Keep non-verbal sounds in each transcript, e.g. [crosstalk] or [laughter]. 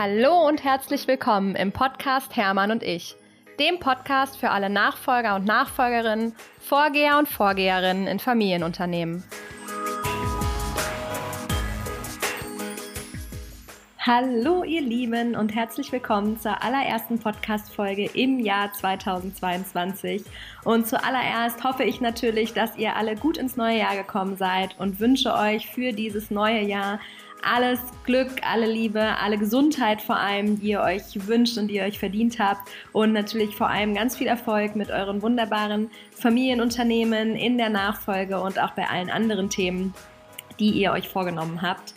Hallo und herzlich willkommen im Podcast Hermann und ich, dem Podcast für alle Nachfolger und Nachfolgerinnen, Vorgeher und Vorgeherinnen in Familienunternehmen. Hallo ihr Lieben und herzlich willkommen zur allerersten Podcast-Folge im Jahr 2022. Und zuallererst hoffe ich natürlich, dass ihr alle gut ins neue Jahr gekommen seid und wünsche euch für dieses neue Jahr alles Glück, alle Liebe, alle Gesundheit vor allem, die ihr euch wünscht und die ihr euch verdient habt. Und natürlich vor allem ganz viel Erfolg mit euren wunderbaren Familienunternehmen in der Nachfolge und auch bei allen anderen Themen, die ihr euch vorgenommen habt.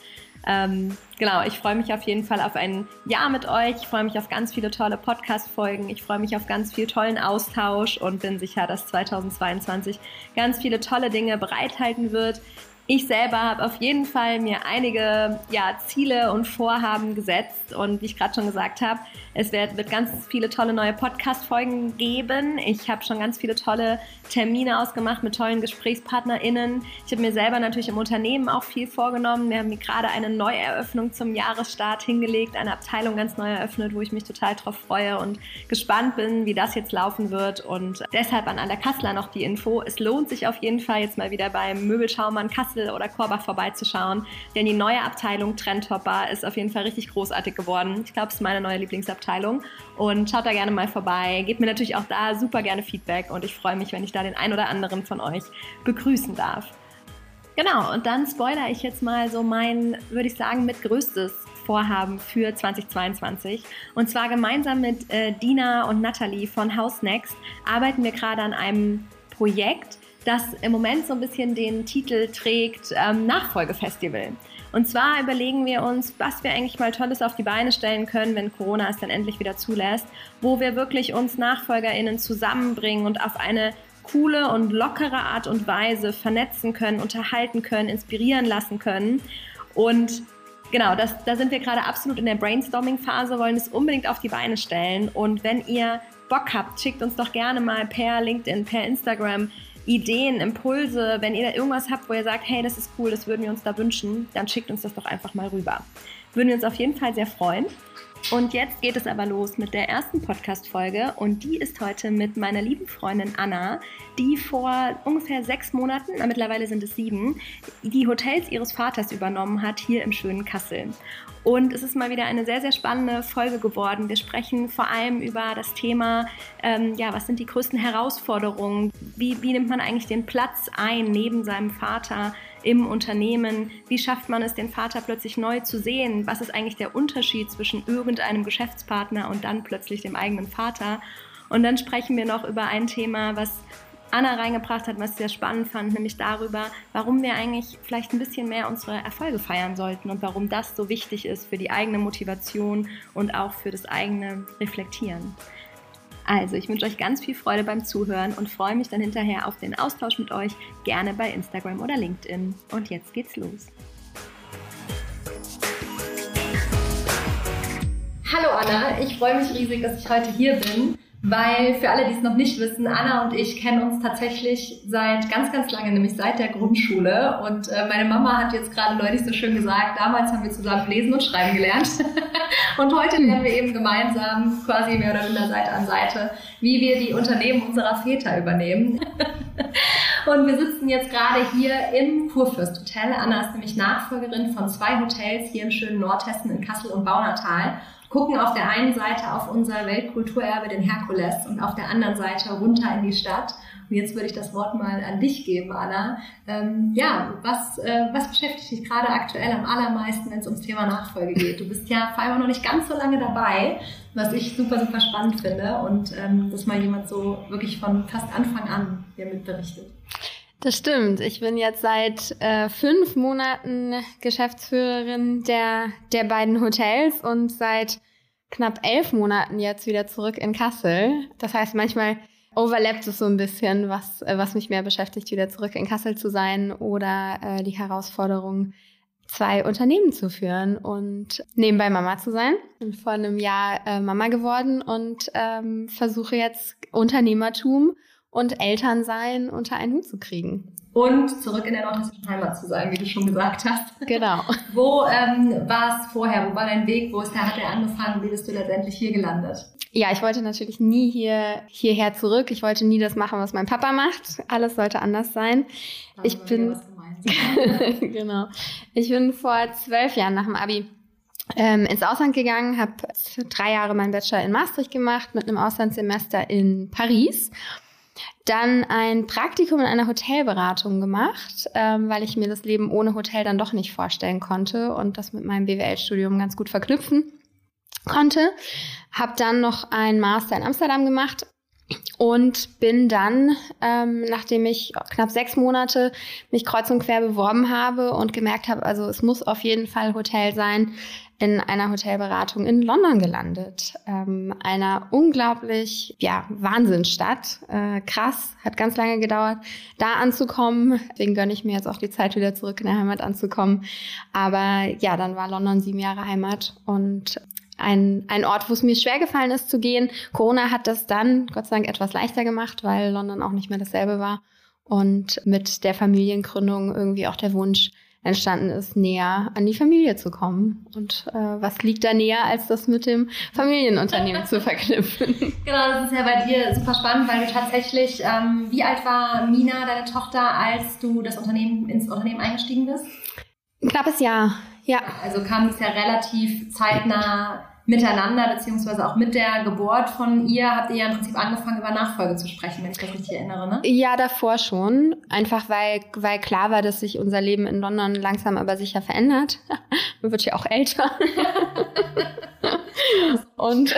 Ähm, genau, ich freue mich auf jeden Fall auf ein Jahr mit euch. Ich freue mich auf ganz viele tolle Podcast-Folgen. Ich freue mich auf ganz viel tollen Austausch und bin sicher, dass 2022 ganz viele tolle Dinge bereithalten wird. Ich selber habe auf jeden Fall mir einige ja, Ziele und Vorhaben gesetzt und wie ich gerade schon gesagt habe, es wird, wird ganz viele tolle neue Podcast-Folgen geben. Ich habe schon ganz viele tolle Termine ausgemacht mit tollen GesprächspartnerInnen. Ich habe mir selber natürlich im Unternehmen auch viel vorgenommen. Wir haben mir gerade eine Neueröffnung zum Jahresstart hingelegt, eine Abteilung ganz neu eröffnet, wo ich mich total drauf freue und gespannt bin, wie das jetzt laufen wird. Und deshalb an Anna Kassler noch die Info. Es lohnt sich auf jeden Fall jetzt mal wieder beim Möbelschaumann Kassel oder Korbach vorbeizuschauen, denn die neue Abteilung Trendhopper ist auf jeden Fall richtig großartig geworden. Ich glaube, es ist meine neue Lieblingsabteilung und schaut da gerne mal vorbei. Gebt mir natürlich auch da super gerne Feedback und ich freue mich, wenn ich da den ein oder anderen von euch begrüßen darf. Genau, und dann spoiler ich jetzt mal so mein, würde ich sagen, mit größtes Vorhaben für 2022. Und zwar gemeinsam mit äh, Dina und Natalie von House Next arbeiten wir gerade an einem Projekt, das im Moment so ein bisschen den Titel trägt ähm, Nachfolgefestival. Und zwar überlegen wir uns, was wir eigentlich mal Tolles auf die Beine stellen können, wenn Corona es dann endlich wieder zulässt, wo wir wirklich uns NachfolgerInnen zusammenbringen und auf eine coole und lockere Art und Weise vernetzen können, unterhalten können, inspirieren lassen können. Und genau, das, da sind wir gerade absolut in der Brainstorming-Phase, wollen es unbedingt auf die Beine stellen. Und wenn ihr Bock habt, schickt uns doch gerne mal per LinkedIn, per Instagram Ideen, Impulse, wenn ihr da irgendwas habt, wo ihr sagt, hey, das ist cool, das würden wir uns da wünschen, dann schickt uns das doch einfach mal rüber. Würden wir uns auf jeden Fall sehr freuen. Und jetzt geht es aber los mit der ersten Podcast-Folge und die ist heute mit meiner lieben Freundin Anna, die vor ungefähr sechs Monaten, na, mittlerweile sind es sieben, die Hotels ihres Vaters übernommen hat hier im schönen Kassel. Und es ist mal wieder eine sehr, sehr spannende Folge geworden. Wir sprechen vor allem über das Thema, ähm, ja, was sind die größten Herausforderungen? Wie, wie nimmt man eigentlich den Platz ein neben seinem Vater im Unternehmen? Wie schafft man es, den Vater plötzlich neu zu sehen? Was ist eigentlich der Unterschied zwischen irgendeinem Geschäftspartner und dann plötzlich dem eigenen Vater? Und dann sprechen wir noch über ein Thema, was Anna reingebracht hat, was ich sehr spannend fand, nämlich darüber, warum wir eigentlich vielleicht ein bisschen mehr unsere Erfolge feiern sollten und warum das so wichtig ist für die eigene Motivation und auch für das eigene Reflektieren. Also, ich wünsche euch ganz viel Freude beim Zuhören und freue mich dann hinterher auf den Austausch mit euch, gerne bei Instagram oder LinkedIn. Und jetzt geht's los. Hallo Anna, ich freue mich riesig, dass ich heute hier bin weil für alle, die es noch nicht wissen, Anna und ich kennen uns tatsächlich seit ganz, ganz lange, nämlich seit der Grundschule. Und äh, meine Mama hat jetzt gerade neulich so schön gesagt, damals haben wir zusammen lesen und schreiben gelernt. [laughs] und heute lernen wir eben gemeinsam, quasi mehr oder weniger Seite an Seite, wie wir die Unternehmen unserer Väter übernehmen. [laughs] und wir sitzen jetzt gerade hier im Kurfürst Hotel. Anna ist nämlich Nachfolgerin von zwei Hotels hier im schönen Nordhessen in Kassel und Baunatal gucken auf der einen Seite auf unser Weltkulturerbe, den Herkules, und auf der anderen Seite runter in die Stadt. Und jetzt würde ich das Wort mal an dich geben, Anna. Ähm, ja, was, äh, was beschäftigt dich gerade aktuell am allermeisten, wenn es ums Thema Nachfolge geht? Du bist ja vor allem noch nicht ganz so lange dabei, was ich super, super spannend finde. Und ähm, dass mal jemand so wirklich von fast Anfang an hier mit berichtet. Das stimmt. Ich bin jetzt seit äh, fünf Monaten Geschäftsführerin der, der beiden Hotels und seit knapp elf Monaten jetzt wieder zurück in Kassel. Das heißt, manchmal overlappt es so ein bisschen, was, äh, was mich mehr beschäftigt, wieder zurück in Kassel zu sein oder äh, die Herausforderung, zwei Unternehmen zu führen und nebenbei Mama zu sein. Bin vor einem Jahr äh, Mama geworden und ähm, versuche jetzt Unternehmertum und Elternsein unter einen Hut zu kriegen. und zurück in der nordhessischen Heimat zu sein, wie du schon gesagt hast. Genau. [laughs] Wo ähm, war es vorher? Wo war dein Weg? Wo ist der, hat er angefangen? Wie bist du letztendlich hier gelandet? Ja, ich wollte natürlich nie hier hierher zurück. Ich wollte nie das machen, was mein Papa macht. Alles sollte anders sein. Da ich bin [laughs] genau. Ich bin vor zwölf Jahren nach dem Abi ähm, ins Ausland gegangen, habe drei Jahre meinen Bachelor in Maastricht gemacht mit einem Auslandssemester in Paris. Dann ein Praktikum in einer Hotelberatung gemacht, ähm, weil ich mir das Leben ohne Hotel dann doch nicht vorstellen konnte und das mit meinem BWL-Studium ganz gut verknüpfen konnte. Habe dann noch einen Master in Amsterdam gemacht und bin dann, ähm, nachdem ich knapp sechs Monate mich kreuz und quer beworben habe und gemerkt habe, also es muss auf jeden Fall Hotel sein, in einer Hotelberatung in London gelandet. Ähm, einer unglaublich, ja, Wahnsinnsstadt. Äh, krass, hat ganz lange gedauert, da anzukommen. Deswegen gönne ich mir jetzt auch die Zeit, wieder zurück in der Heimat anzukommen. Aber ja, dann war London sieben Jahre Heimat und ein, ein Ort, wo es mir schwer gefallen ist zu gehen. Corona hat das dann, Gott sei Dank, etwas leichter gemacht, weil London auch nicht mehr dasselbe war. Und mit der Familiengründung irgendwie auch der Wunsch, entstanden ist, näher an die Familie zu kommen. Und äh, was liegt da näher, als das mit dem Familienunternehmen zu verknüpfen? [laughs] Genau, das ist ja bei dir super spannend, weil du tatsächlich, ähm, wie alt war Mina, deine Tochter, als du das Unternehmen ins Unternehmen eingestiegen bist? Ein knappes Jahr, ja. Also kam es ja relativ zeitnah miteinander, beziehungsweise auch mit der Geburt von ihr, habt ihr ja im Prinzip angefangen, über Nachfolge zu sprechen, wenn ich das richtig erinnere, ne? Ja, davor schon. Einfach weil, weil klar war, dass sich unser Leben in London langsam aber sicher verändert. [laughs] Man wird ja auch älter. [laughs] und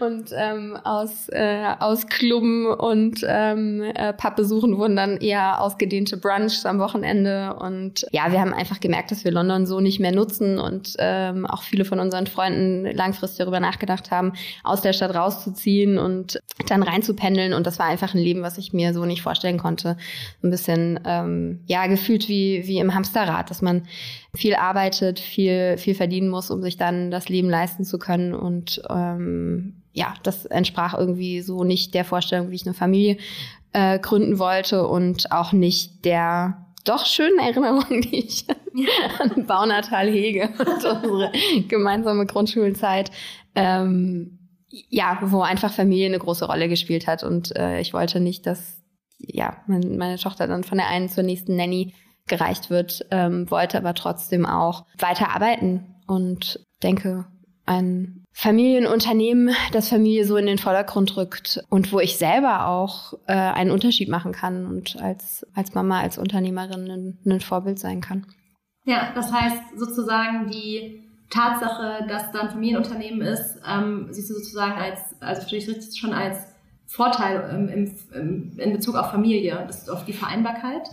und ähm, aus, äh, aus Klubben und ähm, äh, Pappbesuchen wurden dann eher ausgedehnte Brunchs am Wochenende. Und ja, wir haben einfach gemerkt, dass wir London so nicht mehr nutzen und ähm, auch viele von unseren Freunden langfristig darüber nachgedacht haben, aus der Stadt rauszuziehen und dann reinzupendeln. Und das war einfach ein Leben, was ich mir so nicht vorstellen konnte. Ein bisschen ähm, ja gefühlt wie, wie im Hamsterrad, dass man viel arbeitet, viel, viel verdienen muss, um sich dann das Leben leisten zu können. Und ähm, ja, das entsprach irgendwie so nicht der Vorstellung, wie ich eine Familie äh, gründen wollte und auch nicht der doch schönen Erinnerungen, [laughs] die ich an Baunatal hege und unsere gemeinsame Grundschulzeit. Ähm, ja, wo einfach Familie eine große Rolle gespielt hat. Und äh, ich wollte nicht, dass ja, mein, meine Tochter dann von der einen zur nächsten Nanny gereicht wird, ähm, wollte aber trotzdem auch weiter arbeiten und denke, ein Familienunternehmen, das Familie so in den Vordergrund rückt und wo ich selber auch äh, einen Unterschied machen kann und als, als Mama, als Unternehmerin ein, ein Vorbild sein kann. Ja, das heißt sozusagen die Tatsache, dass da ein Familienunternehmen ist, ähm, siehst du sozusagen als, also verstehe ich richtig schon als Vorteil im, im, in Bezug auf Familie, das ist auf die Vereinbarkeit?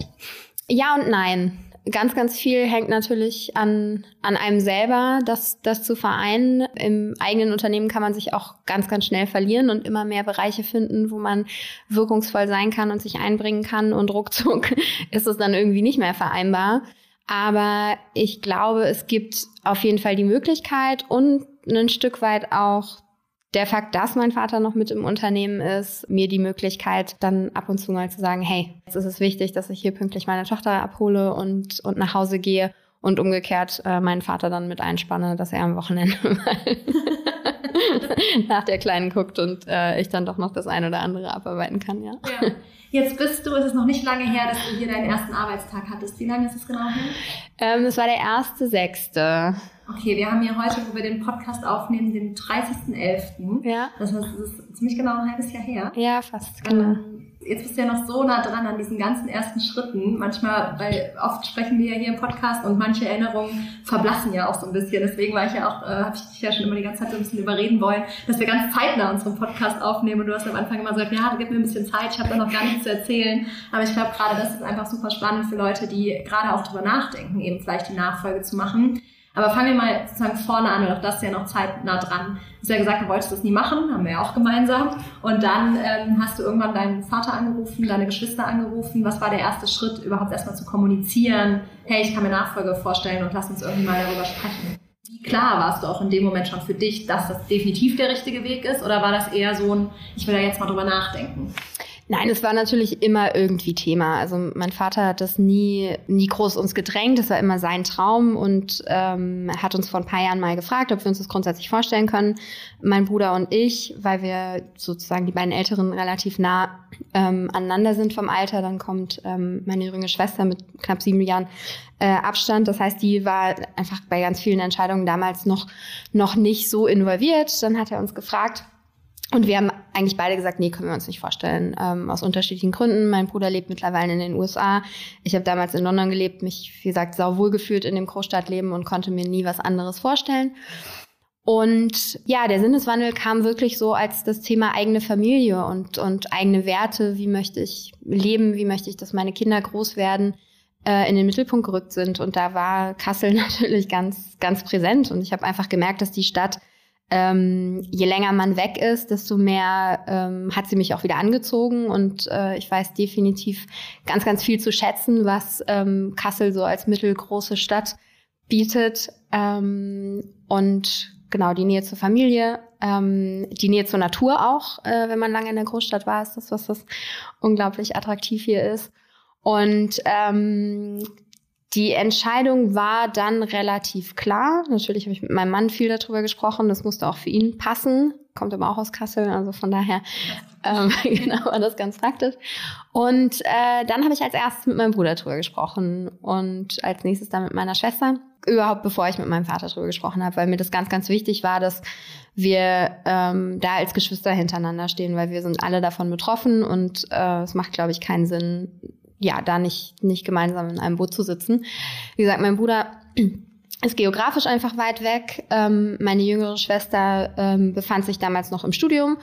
Ja und nein ganz, ganz viel hängt natürlich an, an einem selber, das, das zu vereinen. Im eigenen Unternehmen kann man sich auch ganz, ganz schnell verlieren und immer mehr Bereiche finden, wo man wirkungsvoll sein kann und sich einbringen kann und ruckzuck [laughs] ist es dann irgendwie nicht mehr vereinbar. Aber ich glaube, es gibt auf jeden Fall die Möglichkeit und ein Stück weit auch der Fakt, dass mein Vater noch mit im Unternehmen ist, mir die Möglichkeit, dann ab und zu mal zu sagen, hey, jetzt ist es wichtig, dass ich hier pünktlich meine Tochter abhole und, und nach Hause gehe und umgekehrt äh, meinen Vater dann mit einspanne, dass er am Wochenende [laughs] mal [laughs] nach der Kleinen guckt und äh, ich dann doch noch das eine oder andere abarbeiten kann, ja. ja. Jetzt bist du, es ist noch nicht lange her, dass du hier deinen ersten Arbeitstag hattest. Wie lange ist es genau her? Ähm, das war der erste sechste. Okay, wir haben hier heute, wo wir den Podcast aufnehmen, den 30.11. Ja. Das heißt, es ist ziemlich genau ein halbes Jahr her. Ja, fast, genau. Ähm, jetzt bist du ja noch so nah dran an diesen ganzen ersten Schritten. Manchmal, weil oft sprechen wir ja hier im Podcast und manche Erinnerungen verblassen ja auch so ein bisschen. Deswegen war ich ja auch, äh, habe ich dich ja schon immer die ganze Zeit so ein bisschen überreden wollen, dass wir ganz zeitnah unseren Podcast aufnehmen. Und du hast am Anfang immer gesagt, ja, gib mir ein bisschen Zeit, ich habe da noch gar nichts zu erzählen. Aber ich glaube, gerade das ist einfach super spannend für Leute, die gerade auch drüber nachdenken, eben vielleicht die Nachfolge zu machen. Aber fangen wir mal sozusagen vorne an, und auch das ist ja noch zeitnah dran. Du hast ja gesagt, du wolltest das nie machen, haben wir ja auch gemeinsam. Und dann ähm, hast du irgendwann deinen Vater angerufen, deine Geschwister angerufen. Was war der erste Schritt, überhaupt erstmal zu kommunizieren? Hey, ich kann mir Nachfolge vorstellen und lass uns irgendwie mal darüber sprechen. Wie klar warst du auch in dem Moment schon für dich, dass das definitiv der richtige Weg ist? Oder war das eher so ein, ich will da jetzt mal drüber nachdenken? Nein, es war natürlich immer irgendwie Thema. Also mein Vater hat das nie, nie groß uns gedrängt. Das war immer sein Traum und ähm, hat uns vor ein paar Jahren mal gefragt, ob wir uns das grundsätzlich vorstellen können. Mein Bruder und ich, weil wir sozusagen die beiden Älteren relativ nah ähm, aneinander sind vom Alter. Dann kommt ähm, meine jüngere Schwester mit knapp sieben Jahren äh, Abstand. Das heißt, die war einfach bei ganz vielen Entscheidungen damals noch, noch nicht so involviert. Dann hat er uns gefragt, und wir haben eigentlich beide gesagt, nee, können wir uns nicht vorstellen, ähm, aus unterschiedlichen Gründen. Mein Bruder lebt mittlerweile in den USA. Ich habe damals in London gelebt, mich, wie gesagt, sauwohl gefühlt in dem Großstadtleben und konnte mir nie was anderes vorstellen. Und ja, der Sinneswandel kam wirklich so als das Thema eigene Familie und, und eigene Werte. Wie möchte ich leben? Wie möchte ich, dass meine Kinder groß werden? äh, in den Mittelpunkt gerückt sind. Und da war Kassel [laughs] natürlich ganz, ganz präsent. Und ich habe einfach gemerkt, dass die Stadt ähm, je länger man weg ist, desto mehr ähm, hat sie mich auch wieder angezogen und äh, ich weiß definitiv ganz, ganz viel zu schätzen, was ähm, Kassel so als mittelgroße Stadt bietet ähm, und genau die Nähe zur Familie, ähm, die Nähe zur Natur auch, äh, wenn man lange in der Großstadt war, ist das was, was unglaublich attraktiv hier ist. Und ähm, die Entscheidung war dann relativ klar. Natürlich habe ich mit meinem Mann viel darüber gesprochen. Das musste auch für ihn passen. Kommt aber auch aus Kassel, also von daher ähm, [laughs] genau war das ganz praktisch. Und äh, dann habe ich als erstes mit meinem Bruder darüber gesprochen und als nächstes dann mit meiner Schwester. Überhaupt bevor ich mit meinem Vater darüber gesprochen habe, weil mir das ganz, ganz wichtig war, dass wir ähm, da als Geschwister hintereinander stehen, weil wir sind alle davon betroffen und äh, es macht, glaube ich, keinen Sinn, ja, da nicht, nicht gemeinsam in einem Boot zu sitzen. Wie gesagt, mein Bruder [clears throat] ist geografisch einfach weit weg. Ähm, meine jüngere Schwester ähm, befand sich damals noch im Studium.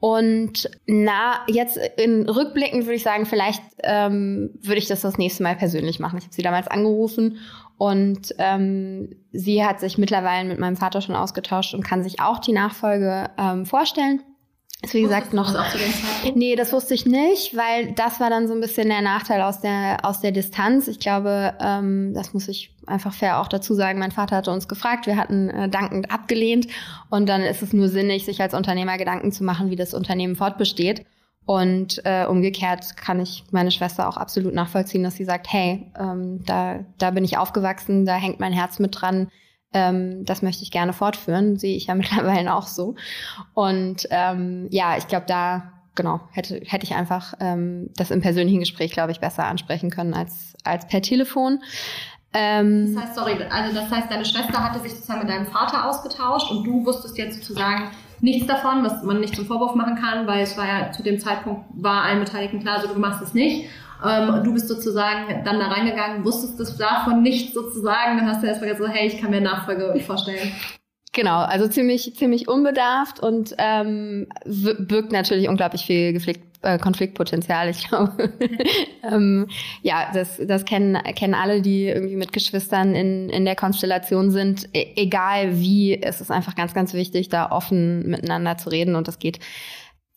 Und na, jetzt in Rückblicken würde ich sagen, vielleicht ähm, würde ich das das nächste Mal persönlich machen. Ich habe sie damals angerufen und ähm, sie hat sich mittlerweile mit meinem Vater schon ausgetauscht und kann sich auch die Nachfolge ähm, vorstellen. Ist wie gesagt noch. Nee, das wusste ich nicht, weil das war dann so ein bisschen der Nachteil aus der aus der Distanz. Ich glaube, ähm, das muss ich einfach fair auch dazu sagen. Mein Vater hatte uns gefragt, wir hatten äh, dankend abgelehnt und dann ist es nur sinnig, sich als Unternehmer Gedanken zu machen, wie das Unternehmen fortbesteht. Und äh, umgekehrt kann ich meine Schwester auch absolut nachvollziehen, dass sie sagt, hey, ähm, da da bin ich aufgewachsen, da hängt mein Herz mit dran ähm, das möchte ich gerne fortführen, sehe ich ja [laughs] mittlerweile auch so. Und ähm, ja, ich glaube, da genau hätte hätte ich einfach ähm, das im persönlichen Gespräch, glaube ich, besser ansprechen können als als per Telefon. Ähm, das heißt, sorry, also das heißt, deine Schwester hatte sich sozusagen mit deinem Vater ausgetauscht und du wusstest jetzt sozusagen nichts davon, was man nicht zum Vorwurf machen kann, weil es war ja zu dem Zeitpunkt war allen Beteiligten klar, so du machst es nicht. Ähm, du bist sozusagen dann da reingegangen, wusstest das davon nicht sozusagen, dann hast du erstmal gesagt, hey, ich kann mir Nachfolge [laughs] vorstellen. Genau, also ziemlich, ziemlich unbedarft und ähm, birgt natürlich unglaublich viel Geflick äh, Konfliktpotenzial. Ich [laughs] glaube, ähm, ja, das, das kennen, kennen alle, die irgendwie mit Geschwistern in, in der Konstellation sind. E egal wie, es ist einfach ganz, ganz wichtig, da offen miteinander zu reden und das geht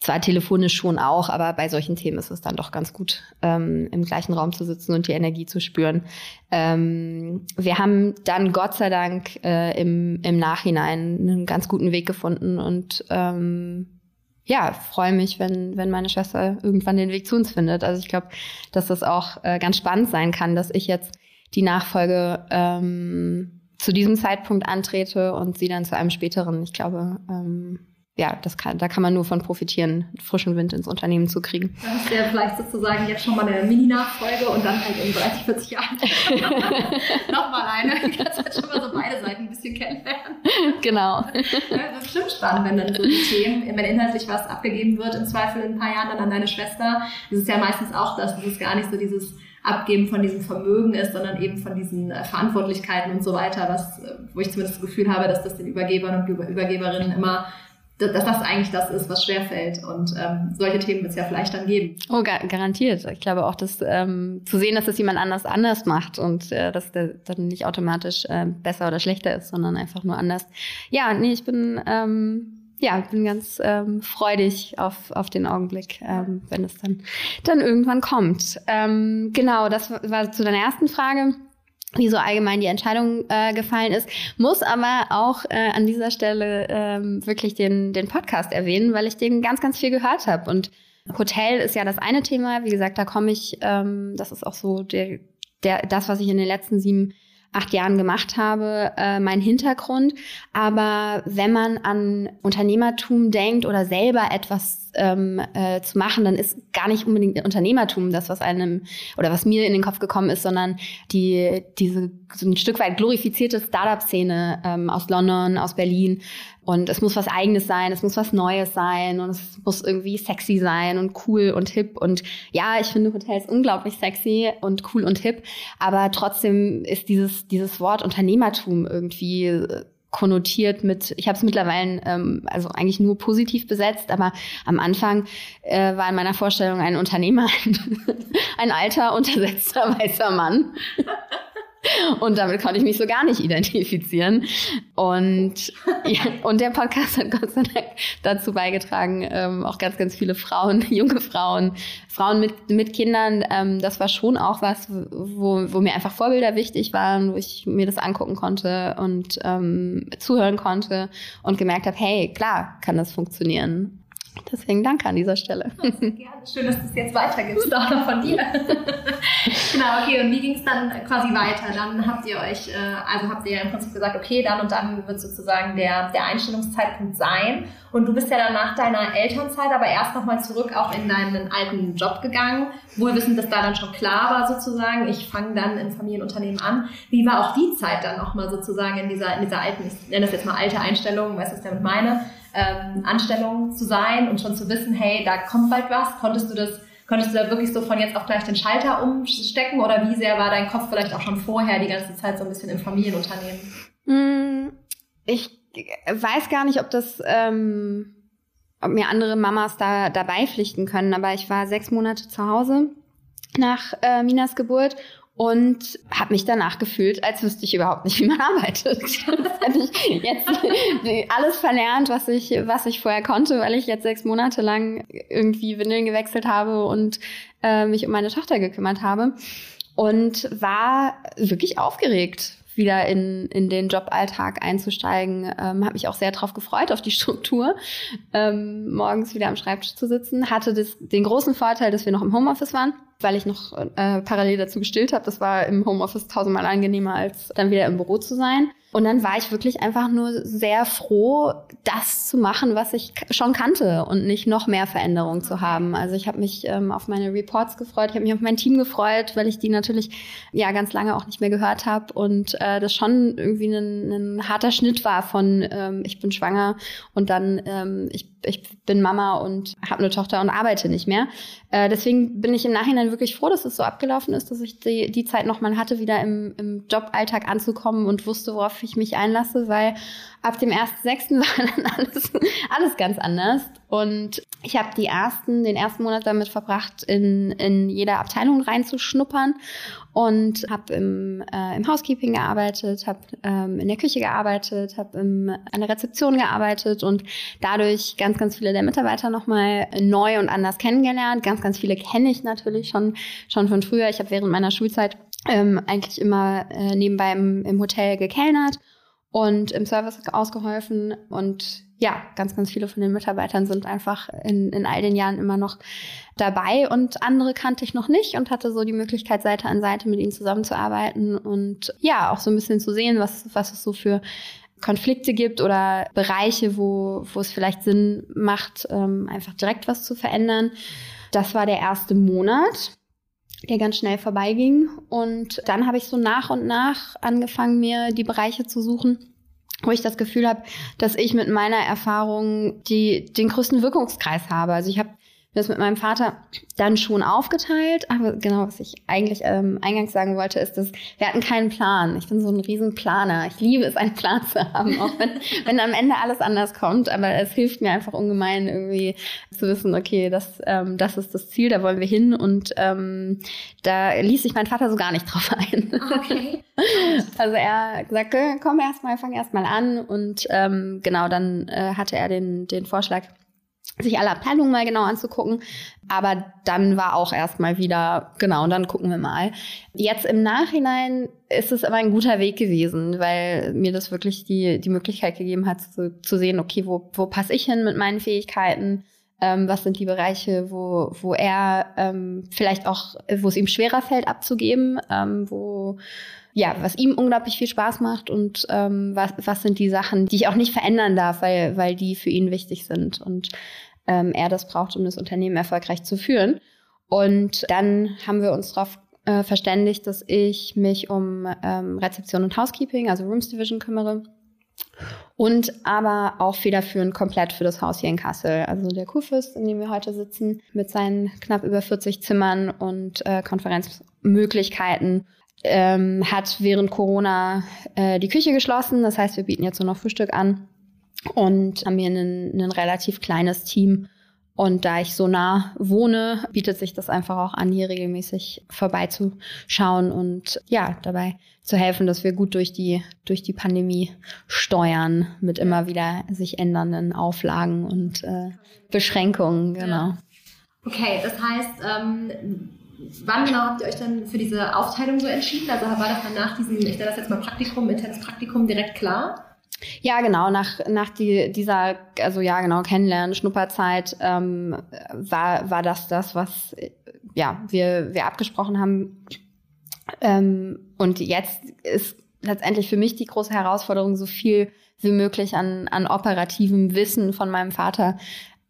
zwar telefonisch schon auch, aber bei solchen Themen ist es dann doch ganz gut, ähm, im gleichen Raum zu sitzen und die Energie zu spüren. Ähm, wir haben dann Gott sei Dank äh, im, im Nachhinein einen ganz guten Weg gefunden und ähm, ja, freue mich, wenn, wenn meine Schwester irgendwann den Weg zu uns findet. Also ich glaube, dass das auch äh, ganz spannend sein kann, dass ich jetzt die Nachfolge ähm, zu diesem Zeitpunkt antrete und sie dann zu einem späteren. Ich glaube, ähm, ja, das kann, da kann man nur von profitieren, frischen Wind ins Unternehmen zu kriegen. Hast du ja vielleicht sozusagen jetzt schon mal eine Mini-Nachfolge und dann halt in 30, 40 Jahren [laughs] nochmal eine. [laughs] Kannst halt schon mal so beide Seiten ein bisschen kennenlernen. Genau. [laughs] das ist bestimmt spannend, wenn dann so die Themen, wenn inhaltlich was abgegeben wird, im Zweifel in ein paar Jahren dann an deine Schwester. Das ist ja meistens auch das, das ist gar nicht so dieses Abgeben von diesem Vermögen ist, sondern eben von diesen äh, Verantwortlichkeiten und so weiter, was, äh, wo ich zumindest das Gefühl habe, dass das den Übergebern und Übergeberinnen immer dass das eigentlich das ist, was schwerfällt. Und ähm, solche Themen wird es ja vielleicht dann geben. Oh, gar garantiert. Ich glaube auch, dass ähm, zu sehen, dass das jemand anders anders macht und äh, dass der dann nicht automatisch äh, besser oder schlechter ist, sondern einfach nur anders. Ja, nee, ich bin ähm, ja, bin ganz ähm, freudig auf, auf den Augenblick, ähm, wenn es dann, dann irgendwann kommt. Ähm, genau, das war zu deiner ersten Frage wie so allgemein die Entscheidung äh, gefallen ist. Muss aber auch äh, an dieser Stelle ähm, wirklich den, den Podcast erwähnen, weil ich den ganz, ganz viel gehört habe und Hotel ist ja das eine Thema. Wie gesagt, da komme ich, ähm, das ist auch so der, der, das, was ich in den letzten sieben acht Jahren gemacht habe, äh, mein Hintergrund. Aber wenn man an Unternehmertum denkt oder selber etwas ähm, äh, zu machen, dann ist gar nicht unbedingt Unternehmertum das, was einem oder was mir in den Kopf gekommen ist, sondern die diese so ein Stück weit glorifizierte Startup-Szene ähm, aus London, aus Berlin, und es muss was Eigenes sein, es muss was Neues sein und es muss irgendwie sexy sein und cool und hip. Und ja, ich finde Hotels unglaublich sexy und cool und hip. Aber trotzdem ist dieses, dieses Wort Unternehmertum irgendwie äh, konnotiert mit, ich habe es mittlerweile ähm, also eigentlich nur positiv besetzt, aber am Anfang äh, war in meiner Vorstellung ein Unternehmer ein, [laughs] ein alter, untersetzter weißer Mann. [laughs] Und damit konnte ich mich so gar nicht identifizieren. Und, ja, und der Podcast hat Gott sei Dank dazu beigetragen, ähm, auch ganz, ganz viele Frauen, [laughs] junge Frauen, Frauen mit, mit Kindern. Ähm, das war schon auch was, wo, wo mir einfach Vorbilder wichtig waren, wo ich mir das angucken konnte und ähm, zuhören konnte und gemerkt habe, hey, klar kann das funktionieren. Deswegen danke an dieser Stelle. Gerne. Schön, dass du es jetzt weitergibst, auch noch von dir. [laughs] genau, okay, und wie ging es dann quasi weiter? Dann habt ihr euch, äh, also habt ihr im Prinzip gesagt, okay, dann und dann wird sozusagen der, der Einstellungszeitpunkt sein. Und du bist ja dann nach deiner Elternzeit aber erst nochmal zurück auch in deinen alten Job gegangen, wohl wissend, dass da dann schon klar war sozusagen, ich fange dann im Familienunternehmen an. Wie war auch die Zeit dann nochmal sozusagen in dieser, in dieser alten, ich nenne das jetzt mal alte Einstellung, weißt du, was ich damit meine? Ähm, Anstellung zu sein und schon zu wissen, hey, da kommt bald was. Konntest du das, konntest du da wirklich so von jetzt auf gleich den Schalter umstecken oder wie sehr war dein Kopf vielleicht auch schon vorher die ganze Zeit so ein bisschen im Familienunternehmen? Hm, ich weiß gar nicht, ob das, ähm, ob mir andere Mamas da dabei pflichten können, aber ich war sechs Monate zu Hause nach äh, Minas Geburt und habe mich danach gefühlt, als wüsste ich überhaupt nicht, [laughs] wie man arbeitet. Hätte ich jetzt alles verlernt, was ich, was ich vorher konnte, weil ich jetzt sechs Monate lang irgendwie Windeln gewechselt habe und äh, mich um meine Tochter gekümmert habe. Und war wirklich aufgeregt, wieder in, in den Joballtag einzusteigen. Ähm, habe mich auch sehr darauf gefreut, auf die Struktur, ähm, morgens wieder am Schreibtisch zu sitzen. Hatte das, den großen Vorteil, dass wir noch im Homeoffice waren weil ich noch äh, parallel dazu gestillt habe. Das war im Homeoffice tausendmal angenehmer, als dann wieder im Büro zu sein. Und dann war ich wirklich einfach nur sehr froh, das zu machen, was ich schon kannte und nicht noch mehr Veränderungen zu haben. Also ich habe mich ähm, auf meine Reports gefreut, ich habe mich auf mein Team gefreut, weil ich die natürlich ja ganz lange auch nicht mehr gehört habe und äh, das schon irgendwie ein, ein harter Schnitt war von ähm, ich bin schwanger und dann ähm, ich ich bin Mama und habe eine Tochter und arbeite nicht mehr. Äh, deswegen bin ich im Nachhinein wirklich froh, dass es so abgelaufen ist, dass ich die, die Zeit nochmal hatte, wieder im, im Joballtag anzukommen und wusste, worauf ich mich einlasse, weil ab dem 1.6. [laughs] war dann alles, alles ganz anders. Und ich habe die ersten, den ersten Monat damit verbracht, in, in jeder Abteilung reinzuschnuppern und habe im, äh, im Housekeeping gearbeitet, habe ähm, in der Küche gearbeitet, habe an der Rezeption gearbeitet und dadurch ganz, ganz viele der Mitarbeiter nochmal neu und anders kennengelernt. Ganz, ganz viele kenne ich natürlich schon, schon von früher. Ich habe während meiner Schulzeit ähm, eigentlich immer äh, nebenbei im, im Hotel gekellnert und im Service ausgeholfen. Und ja, ganz, ganz viele von den Mitarbeitern sind einfach in, in all den Jahren immer noch dabei und andere kannte ich noch nicht und hatte so die Möglichkeit, Seite an Seite mit ihnen zusammenzuarbeiten und ja, auch so ein bisschen zu sehen, was, was es so für Konflikte gibt oder Bereiche, wo, wo es vielleicht Sinn macht, ähm, einfach direkt was zu verändern. Das war der erste Monat der ganz schnell vorbeiging. Und dann habe ich so nach und nach angefangen, mir die Bereiche zu suchen, wo ich das Gefühl habe, dass ich mit meiner Erfahrung die, den größten Wirkungskreis habe. Also ich habe das mit meinem Vater dann schon aufgeteilt. Aber genau, was ich eigentlich ähm, eingangs sagen wollte, ist, dass wir hatten keinen Plan. Ich bin so ein Riesenplaner. Ich liebe es, einen Plan zu haben, auch wenn, [laughs] wenn am Ende alles anders kommt. Aber es hilft mir einfach ungemein, irgendwie zu wissen, okay, das, ähm, das ist das Ziel, da wollen wir hin. Und ähm, da ließ sich mein Vater so gar nicht drauf ein. Okay. [laughs] also er sagte, komm erst mal, fang erst mal an. Und ähm, genau, dann äh, hatte er den, den Vorschlag, sich alle Abteilungen mal genau anzugucken. Aber dann war auch erstmal wieder, genau, und dann gucken wir mal. Jetzt im Nachhinein ist es aber ein guter Weg gewesen, weil mir das wirklich die, die Möglichkeit gegeben hat, zu, zu sehen, okay, wo, wo passe ich hin mit meinen Fähigkeiten? Ähm, was sind die Bereiche, wo, wo er ähm, vielleicht auch, wo es ihm schwerer fällt abzugeben, ähm, wo ja, was ihm unglaublich viel Spaß macht und ähm, was, was sind die Sachen, die ich auch nicht verändern darf, weil, weil die für ihn wichtig sind und ähm, er das braucht, um das Unternehmen erfolgreich zu führen. Und dann haben wir uns darauf äh, verständigt, dass ich mich um ähm, Rezeption und Housekeeping, also Rooms Division kümmere. Und aber auch federführend komplett für das Haus hier in Kassel. Also der Kurfürst, in dem wir heute sitzen, mit seinen knapp über 40 Zimmern und äh, Konferenzmöglichkeiten, ähm, hat während Corona äh, die Küche geschlossen. Das heißt, wir bieten jetzt nur noch Frühstück an und haben hier ein, ein relativ kleines Team und da ich so nah wohne, bietet sich das einfach auch an, hier regelmäßig vorbeizuschauen und ja, dabei zu helfen, dass wir gut durch die, durch die Pandemie steuern mit immer wieder sich ändernden Auflagen und äh, Beschränkungen, genau. Ja. Okay, das heißt, ähm, wann genau habt ihr euch dann für diese Aufteilung so entschieden? Also war das dann nach diesem, ich nenne das jetzt mal Praktikum, internes Praktikum direkt klar? Ja, genau, nach, nach die, dieser, also ja, genau, Kennenlernen, Schnupperzeit, ähm, war, war das das, was ja, wir, wir abgesprochen haben. Ähm, und jetzt ist letztendlich für mich die große Herausforderung, so viel wie möglich an, an operativem Wissen von meinem Vater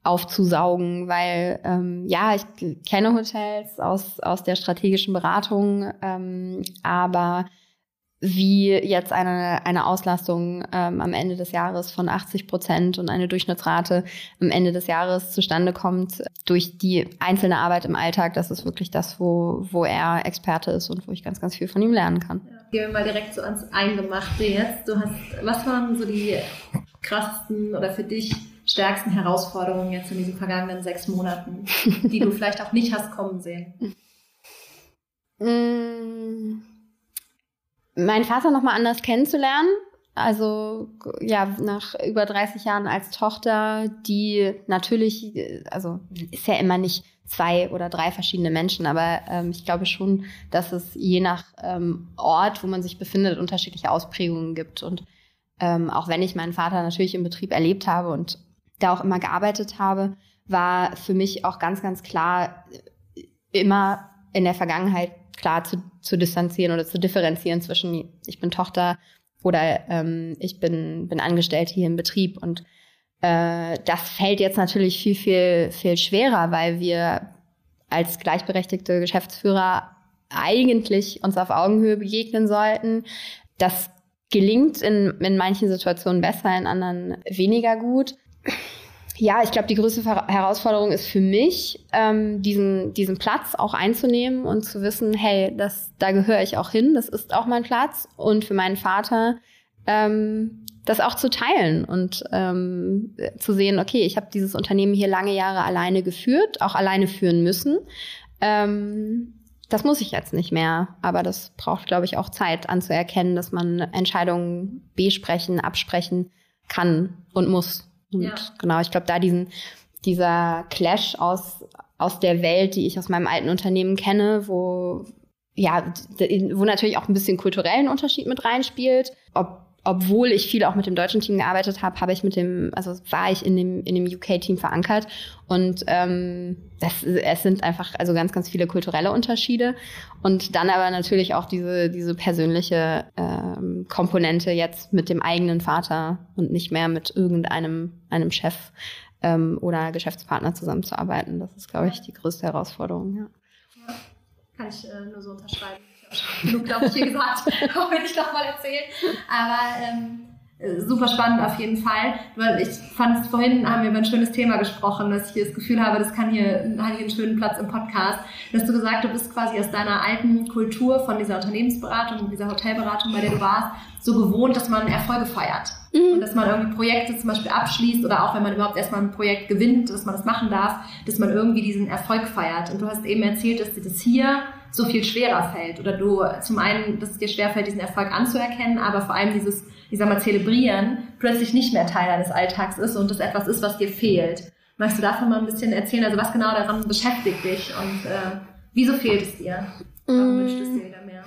aufzusaugen, weil ähm, ja, ich kenne Hotels aus, aus der strategischen Beratung, ähm, aber wie jetzt eine, eine Auslastung ähm, am Ende des Jahres von 80 Prozent und eine Durchschnittsrate am Ende des Jahres zustande kommt durch die einzelne Arbeit im Alltag. Das ist wirklich das, wo, wo er Experte ist und wo ich ganz, ganz viel von ihm lernen kann. Ja, gehen wir mal direkt so ans Eingemachte jetzt. Du hast, was waren so die krassesten oder für dich stärksten Herausforderungen jetzt in diesen vergangenen sechs Monaten, die du [laughs] vielleicht auch nicht hast kommen sehen? Meinen Vater nochmal anders kennenzulernen. Also ja, nach über 30 Jahren als Tochter, die natürlich, also ist ja immer nicht zwei oder drei verschiedene Menschen, aber ähm, ich glaube schon, dass es je nach ähm, Ort, wo man sich befindet, unterschiedliche Ausprägungen gibt. Und ähm, auch wenn ich meinen Vater natürlich im Betrieb erlebt habe und da auch immer gearbeitet habe, war für mich auch ganz, ganz klar immer in der Vergangenheit klar zu, zu distanzieren oder zu differenzieren zwischen ich bin Tochter oder ähm, ich bin, bin Angestellte hier im Betrieb. Und äh, das fällt jetzt natürlich viel, viel, viel schwerer, weil wir als gleichberechtigte Geschäftsführer eigentlich uns auf Augenhöhe begegnen sollten. Das gelingt in, in manchen Situationen besser, in anderen weniger gut. Ja, ich glaube, die größte Herausforderung ist für mich, ähm, diesen, diesen Platz auch einzunehmen und zu wissen, hey, das, da gehöre ich auch hin, das ist auch mein Platz. Und für meinen Vater, ähm, das auch zu teilen und ähm, zu sehen, okay, ich habe dieses Unternehmen hier lange Jahre alleine geführt, auch alleine führen müssen. Ähm, das muss ich jetzt nicht mehr, aber das braucht, glaube ich, auch Zeit anzuerkennen, dass man Entscheidungen besprechen, absprechen kann und muss. Und ja. genau, ich glaube, da diesen, dieser Clash aus, aus der Welt, die ich aus meinem alten Unternehmen kenne, wo, ja, wo natürlich auch ein bisschen kulturellen Unterschied mit reinspielt. Ob obwohl ich viel auch mit dem deutschen Team gearbeitet habe, habe ich mit dem, also war ich in dem, in dem UK-Team verankert. Und ähm, das, es sind einfach also ganz, ganz viele kulturelle Unterschiede. Und dann aber natürlich auch diese, diese persönliche ähm, Komponente jetzt mit dem eigenen Vater und nicht mehr mit irgendeinem einem Chef ähm, oder Geschäftspartner zusammenzuarbeiten. Das ist, glaube ich, die größte Herausforderung. Ja. kann ich äh, nur so unterschreiben genug, glaube ich, hier gesagt, [laughs] wenn ich noch mal erzählen. Aber ähm, super spannend auf jeden Fall. Weil ich fand es vorhin, haben wir über ein schönes Thema gesprochen, dass ich hier das Gefühl habe, das kann hier, hat hier einen schönen Platz im Podcast. Dass du gesagt du bist quasi aus deiner alten Kultur von dieser Unternehmensberatung, dieser Hotelberatung, bei der du warst, so gewohnt, dass man Erfolge feiert. Mhm. Und dass man irgendwie Projekte zum Beispiel abschließt oder auch wenn man überhaupt erstmal ein Projekt gewinnt, dass man das machen darf, dass man irgendwie diesen Erfolg feiert. Und du hast eben erzählt, dass dir das hier so viel schwerer fällt oder du zum einen, dass es dir schwerfällt, diesen Erfolg anzuerkennen, aber vor allem dieses, ich sag mal, zelebrieren plötzlich nicht mehr Teil deines Alltags ist und das etwas ist, was dir fehlt. Magst du davon mal ein bisschen erzählen, also was genau daran beschäftigt dich und äh, wieso fehlt es dir? Warum mm. wünschst du es dir wieder mehr?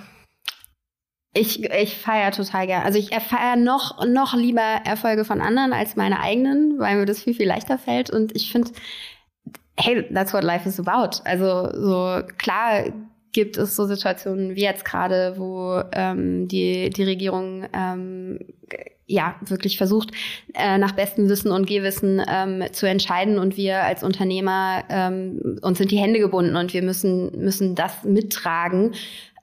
Ich, ich feiere total gern. Also ich feiere noch, noch lieber Erfolge von anderen als meine eigenen, weil mir das viel, viel leichter fällt. Und ich finde, hey, that's what life is about. Also so klar gibt es so Situationen wie jetzt gerade, wo ähm, die, die Regierung ähm, ja wirklich versucht, äh, nach bestem Wissen und Gehwissen ähm, zu entscheiden und wir als Unternehmer ähm, uns sind die Hände gebunden und wir müssen müssen das mittragen,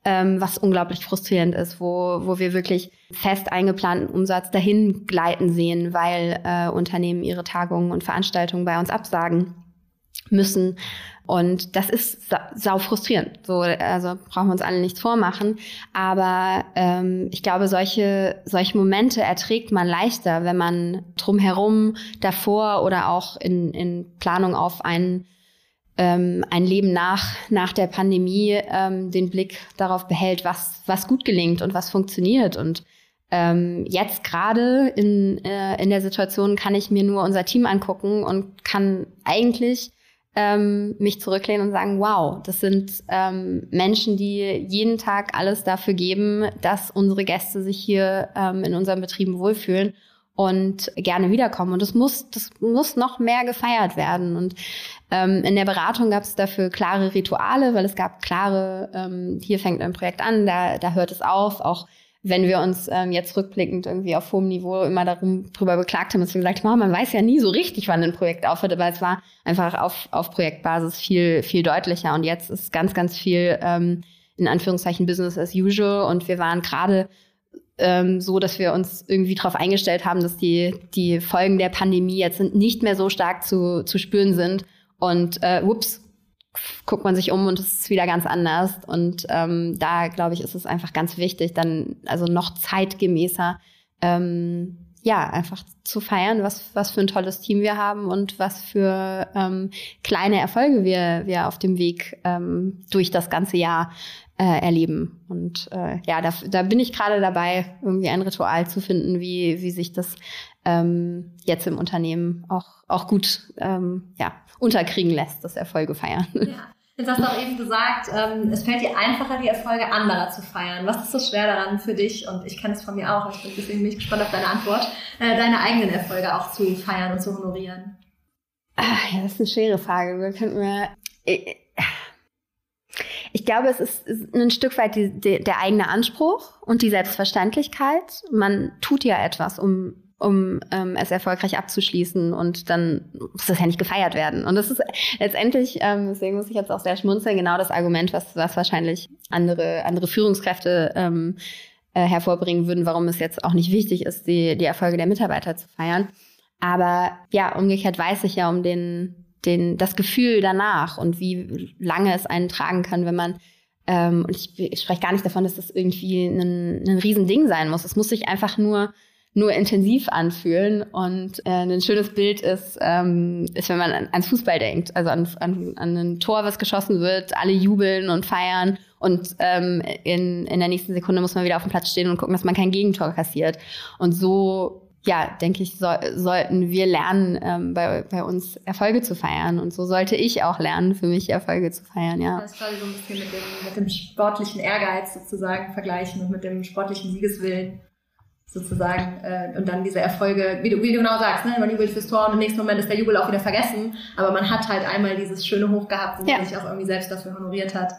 ähm, was unglaublich frustrierend ist, wo wo wir wirklich fest eingeplanten Umsatz dahin gleiten sehen, weil äh, Unternehmen ihre Tagungen und Veranstaltungen bei uns absagen müssen. Und das ist sa sau frustrierend. So, also brauchen wir uns alle nichts vormachen. Aber ähm, ich glaube, solche, solche Momente erträgt man leichter, wenn man drumherum davor oder auch in, in Planung auf ein, ähm, ein Leben nach, nach der Pandemie ähm, den Blick darauf behält, was, was gut gelingt und was funktioniert. Und ähm, jetzt gerade in, äh, in der Situation kann ich mir nur unser Team angucken und kann eigentlich ähm, mich zurücklehnen und sagen, wow, das sind ähm, Menschen, die jeden Tag alles dafür geben, dass unsere Gäste sich hier ähm, in unseren Betrieben wohlfühlen und gerne wiederkommen. Und das muss, das muss noch mehr gefeiert werden. Und ähm, in der Beratung gab es dafür klare Rituale, weil es gab klare, ähm, hier fängt ein Projekt an, da, da hört es auf, auch wenn wir uns ähm, jetzt rückblickend irgendwie auf hohem Niveau immer darum drüber beklagt haben, dass wir gesagt haben, man weiß ja nie so richtig, wann ein Projekt aufhört, aber es war einfach auf, auf Projektbasis viel, viel deutlicher. Und jetzt ist ganz, ganz viel ähm, in Anführungszeichen Business as usual. Und wir waren gerade ähm, so, dass wir uns irgendwie darauf eingestellt haben, dass die, die Folgen der Pandemie jetzt nicht mehr so stark zu, zu spüren sind. Und äh, ups, guckt man sich um und es ist wieder ganz anders. Und ähm, da, glaube ich, ist es einfach ganz wichtig, dann also noch zeitgemäßer ähm, ja, einfach zu feiern, was, was für ein tolles Team wir haben und was für ähm, kleine Erfolge wir, wir auf dem Weg ähm, durch das ganze Jahr äh, erleben. Und äh, ja, da, da bin ich gerade dabei, irgendwie ein Ritual zu finden, wie, wie sich das ähm, jetzt im Unternehmen auch, auch gut ähm, ja, unterkriegen lässt, das Erfolge feiern. Ja. Jetzt hast du auch eben gesagt, ähm, es fällt dir einfacher, die Erfolge anderer zu feiern. Was ist so schwer daran für dich? Und ich kenne es von mir auch, ich bin deswegen bin ich gespannt auf deine Antwort, äh, deine eigenen Erfolge auch zu feiern und zu honorieren. Ach, ja, das ist eine schwere Frage. Wir könnten wir, ich, ich glaube, es ist, ein Stück weit die, die, der eigene Anspruch und die Selbstverständlichkeit. Man tut ja etwas, um um ähm, es erfolgreich abzuschließen und dann muss das ja nicht gefeiert werden. Und das ist letztendlich, ähm, deswegen muss ich jetzt auch sehr schmunzeln, genau das Argument, was, was wahrscheinlich andere, andere Führungskräfte ähm, äh, hervorbringen würden, warum es jetzt auch nicht wichtig ist, die, die Erfolge der Mitarbeiter zu feiern. Aber ja, umgekehrt weiß ich ja um den, den, das Gefühl danach und wie lange es einen tragen kann, wenn man ähm, und ich, ich spreche gar nicht davon, dass das irgendwie ein, ein Riesending sein muss. Es muss sich einfach nur nur intensiv anfühlen. Und äh, ein schönes Bild ist, ähm, ist, wenn man an, ans Fußball denkt, also an, an, an ein Tor, was geschossen wird, alle jubeln und feiern. Und ähm, in, in der nächsten Sekunde muss man wieder auf dem Platz stehen und gucken, dass man kein Gegentor kassiert. Und so ja, denke ich, so, sollten wir lernen, ähm, bei, bei uns Erfolge zu feiern. Und so sollte ich auch lernen, für mich Erfolge zu feiern, ja. Das ist quasi so ein bisschen mit dem, mit dem sportlichen Ehrgeiz sozusagen vergleichen und mit dem sportlichen Siegeswillen sozusagen äh, und dann diese Erfolge, wie du, wie du genau sagst, ne? man jubelt fürs Tor und im nächsten Moment ist der Jubel auch wieder vergessen, aber man hat halt einmal dieses schöne Hoch gehabt, wo ja. man sich auch irgendwie selbst dafür honoriert hat.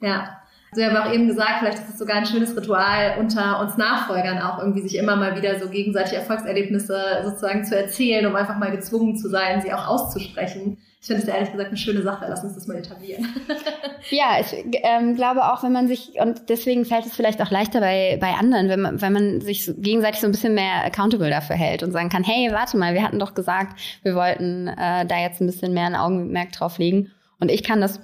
Ja. Also wir haben auch eben gesagt, vielleicht ist es sogar ein schönes Ritual unter uns Nachfolgern auch irgendwie sich immer mal wieder so gegenseitig Erfolgserlebnisse sozusagen zu erzählen, um einfach mal gezwungen zu sein, sie auch auszusprechen. Ich finde es ehrlich gesagt eine schöne Sache. Lass uns das mal etablieren. [laughs] ja, ich ähm, glaube auch, wenn man sich, und deswegen fällt es vielleicht auch leichter bei, bei anderen, wenn man, wenn man sich gegenseitig so ein bisschen mehr accountable dafür hält und sagen kann, hey, warte mal, wir hatten doch gesagt, wir wollten äh, da jetzt ein bisschen mehr ein Augenmerk drauf legen. Und ich kann das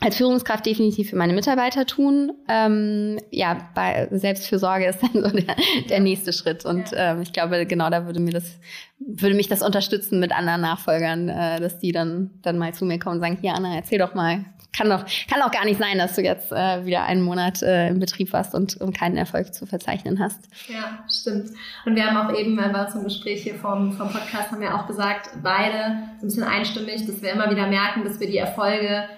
als Führungskraft definitiv für meine Mitarbeiter tun. Ähm, ja, bei Selbstfürsorge ist dann so der, der nächste Schritt. Und ähm, ich glaube, genau da würde mir das, würde mich das unterstützen mit anderen Nachfolgern, äh, dass die dann, dann mal zu mir kommen und sagen, hier Anna, erzähl doch mal. Kann doch, kann doch gar nicht sein, dass du jetzt äh, wieder einen Monat äh, im Betrieb warst und, und keinen Erfolg zu verzeichnen hast. Ja, stimmt. Und wir haben auch eben bei unserem Gespräch hier vom, vom Podcast haben wir auch gesagt, beide so ein bisschen einstimmig, dass wir immer wieder merken, dass wir die Erfolge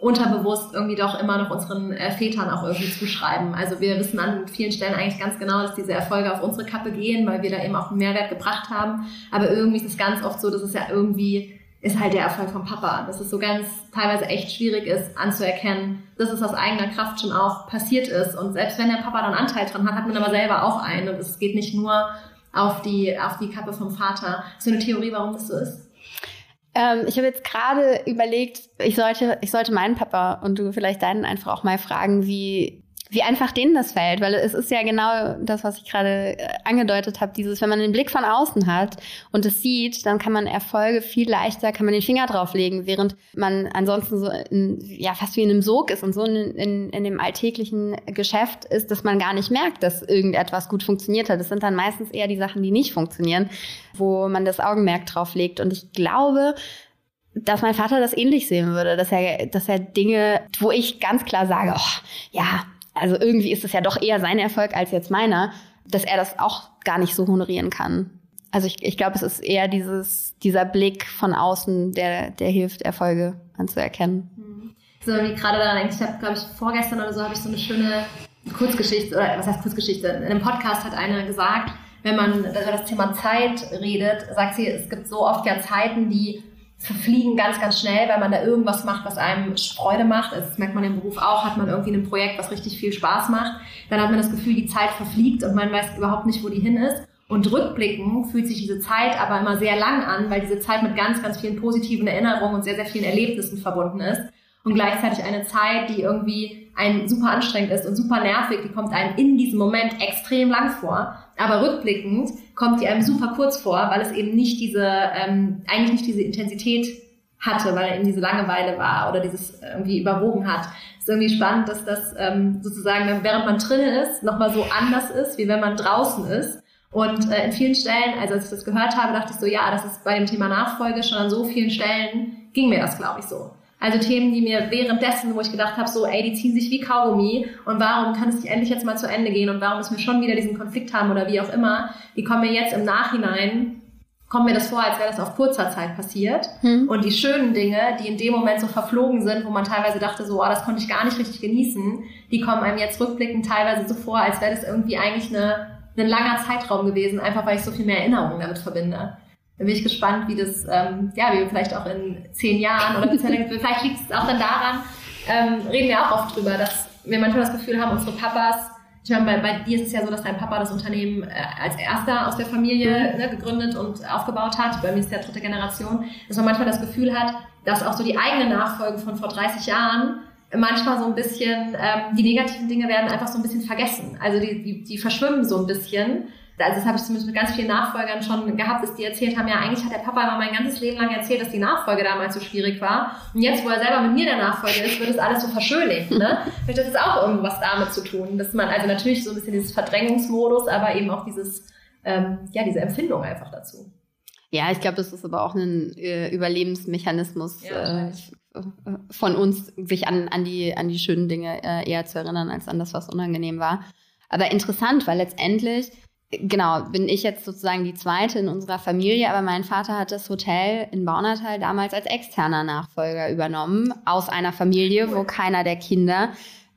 unterbewusst irgendwie doch immer noch unseren äh, Vätern auch irgendwie zuschreiben. Also wir wissen an vielen Stellen eigentlich ganz genau, dass diese Erfolge auf unsere Kappe gehen, weil wir da eben auch einen Mehrwert gebracht haben. Aber irgendwie ist es ganz oft so, dass es ja irgendwie ist halt der Erfolg vom Papa. Dass es so ganz teilweise echt schwierig ist anzuerkennen, dass es aus eigener Kraft schon auch passiert ist. Und selbst wenn der Papa dann Anteil dran hat, hat man aber selber auch einen. Und es geht nicht nur auf die, auf die Kappe vom Vater. So eine Theorie, warum das so ist? Ähm, ich habe jetzt gerade überlegt, ich sollte, ich sollte meinen Papa und du vielleicht deinen einfach auch mal fragen, wie wie einfach denen das fällt, weil es ist ja genau das, was ich gerade äh, angedeutet habe, dieses, wenn man den Blick von außen hat und es sieht, dann kann man Erfolge viel leichter, kann man den Finger drauflegen, während man ansonsten so in, ja fast wie in einem Sog ist und so in, in, in dem alltäglichen Geschäft ist, dass man gar nicht merkt, dass irgendetwas gut funktioniert hat. Das sind dann meistens eher die Sachen, die nicht funktionieren, wo man das Augenmerk drauf legt. Und ich glaube, dass mein Vater das ähnlich sehen würde, dass er, dass er Dinge, wo ich ganz klar sage, oh, ja, also irgendwie ist es ja doch eher sein Erfolg als jetzt meiner, dass er das auch gar nicht so honorieren kann. Also ich, ich glaube, es ist eher dieses, dieser Blick von außen, der, der hilft, Erfolge anzuerkennen. Mhm. So wie gerade daran denke, ich habe, glaube ich, vorgestern oder so habe ich so eine schöne Kurzgeschichte, oder was heißt Kurzgeschichte? In einem Podcast hat einer gesagt, wenn man über das Thema Zeit redet, sagt sie, es gibt so oft ja Zeiten, die verfliegen ganz, ganz schnell, weil man da irgendwas macht, was einem Freude macht. Also das merkt man im Beruf auch, hat man irgendwie ein Projekt, was richtig viel Spaß macht. Dann hat man das Gefühl, die Zeit verfliegt und man weiß überhaupt nicht, wo die hin ist. Und rückblickend fühlt sich diese Zeit aber immer sehr lang an, weil diese Zeit mit ganz, ganz vielen positiven Erinnerungen und sehr, sehr vielen Erlebnissen verbunden ist. Und gleichzeitig eine Zeit, die irgendwie ein super anstrengend ist und super nervig, die kommt einem in diesem Moment extrem lang vor. Aber rückblickend kommt die einem super kurz vor, weil es eben nicht diese, ähm, eigentlich nicht diese Intensität hatte, weil eben diese Langeweile war oder dieses irgendwie überwogen hat. Es ist irgendwie spannend, dass das ähm, sozusagen, während man drinnen ist, nochmal so anders ist, wie wenn man draußen ist. Und äh, in vielen Stellen, also als ich das gehört habe, dachte ich so, ja, das ist bei dem Thema Nachfolge schon an so vielen Stellen, ging mir das, glaube ich, so. Also Themen, die mir währenddessen, wo ich gedacht habe, so, ey, die ziehen sich wie Kaugummi und warum kann es nicht endlich jetzt mal zu Ende gehen und warum müssen wir schon wieder diesen Konflikt haben oder wie auch immer, die kommen mir jetzt im Nachhinein, kommt mir das vor, als wäre das auf kurzer Zeit passiert. Hm. Und die schönen Dinge, die in dem Moment so verflogen sind, wo man teilweise dachte, so, oh, das konnte ich gar nicht richtig genießen, die kommen einem jetzt rückblickend teilweise so vor, als wäre das irgendwie eigentlich eine, ein langer Zeitraum gewesen, einfach weil ich so viel mehr Erinnerungen damit verbinde. Da bin ich gespannt, wie das, ähm, ja, wie wir vielleicht auch in zehn Jahren oder vielleicht liegt es auch dann daran, ähm, reden wir auch oft drüber, dass wir manchmal das Gefühl haben, unsere Papas, ich meine, bei, bei dir ist es ja so, dass dein Papa das Unternehmen äh, als erster aus der Familie mhm. ne, gegründet und aufgebaut hat. Bei mir ist der dritte Generation, dass man manchmal das Gefühl hat, dass auch so die eigene Nachfolge von vor 30 Jahren manchmal so ein bisschen, ähm, die negativen Dinge werden einfach so ein bisschen vergessen. Also die, die, die verschwimmen so ein bisschen also das habe ich zumindest mit ganz vielen Nachfolgern schon gehabt, dass die erzählt haben, ja, eigentlich hat der Papa immer mein ganzes Leben lang erzählt, dass die Nachfolge damals so schwierig war. Und jetzt, wo er selber mit mir der Nachfolger ist, wird das alles so verschönigt. Ne? Vielleicht hat das auch irgendwas damit zu tun, dass man, also natürlich so ein bisschen dieses Verdrängungsmodus, aber eben auch dieses, ähm, ja, diese Empfindung einfach dazu. Ja, ich glaube, das ist aber auch ein äh, Überlebensmechanismus ja, äh, von uns, sich an, an, die, an die schönen Dinge äh, eher zu erinnern, als an das, was unangenehm war. Aber interessant, weil letztendlich genau, bin ich jetzt sozusagen die zweite in unserer Familie, aber mein Vater hat das Hotel in Baunatal damals als externer Nachfolger übernommen, aus einer Familie, wo keiner der Kinder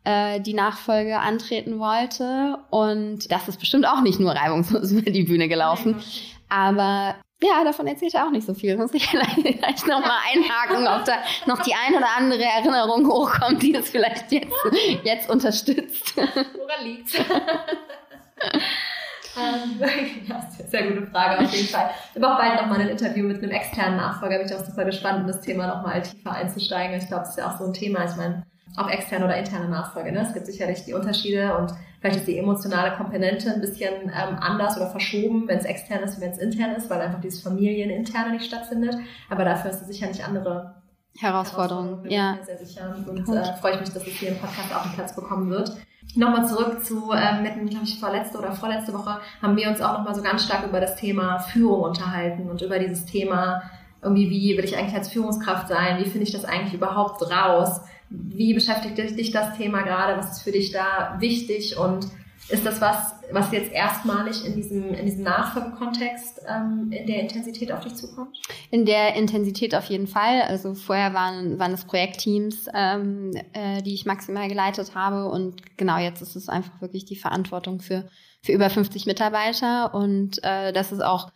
äh, die Nachfolge antreten wollte. Und das ist bestimmt auch nicht nur reibungslos [laughs] über die Bühne gelaufen. Aber ja, davon erzählt er auch nicht so viel. Muss ich [laughs] vielleicht noch mal einhaken, ob da noch die ein oder andere Erinnerung hochkommt, die es vielleicht jetzt, jetzt unterstützt. Woran liegt's? [laughs] Ähm, ja, [laughs] sehr gute Frage auf jeden Fall. Ich habe auch bald nochmal ein Interview mit einem externen Nachfolger. Bin ich auch super gespannt, in das Thema nochmal tiefer einzusteigen. Ich glaube, das ist ja auch so ein Thema. Ich meine, auch externe oder interne Nachfolge. Ne? Es gibt sicherlich die Unterschiede und vielleicht ist die emotionale Komponente ein bisschen ähm, anders oder verschoben, wenn es extern ist, wenn es intern ist, weil einfach dieses Familieninterne nicht stattfindet. Aber dafür ist es sicher nicht andere Herausforderungen. Herausforderung, ja. Sehr sicher. Und äh, freue ich mich, dass es hier im Podcast auch einen Platz bekommen wird. Nochmal zurück zu, ähm, mit, glaube ich, vorletzte oder vorletzte Woche haben wir uns auch nochmal so ganz stark über das Thema Führung unterhalten und über dieses Thema, irgendwie, wie will ich eigentlich als Führungskraft sein? Wie finde ich das eigentlich überhaupt raus? Wie beschäftigt dich das Thema gerade? Was ist für dich da wichtig? Und ist das was, was jetzt erstmalig in diesem, in diesem Nachfolgekontext ähm, in der Intensität auf dich zukommt? In der Intensität auf jeden Fall. Also vorher waren, waren es Projektteams, ähm, äh, die ich maximal geleitet habe. Und genau jetzt ist es einfach wirklich die Verantwortung für, für über 50 Mitarbeiter. Und äh, das ist auch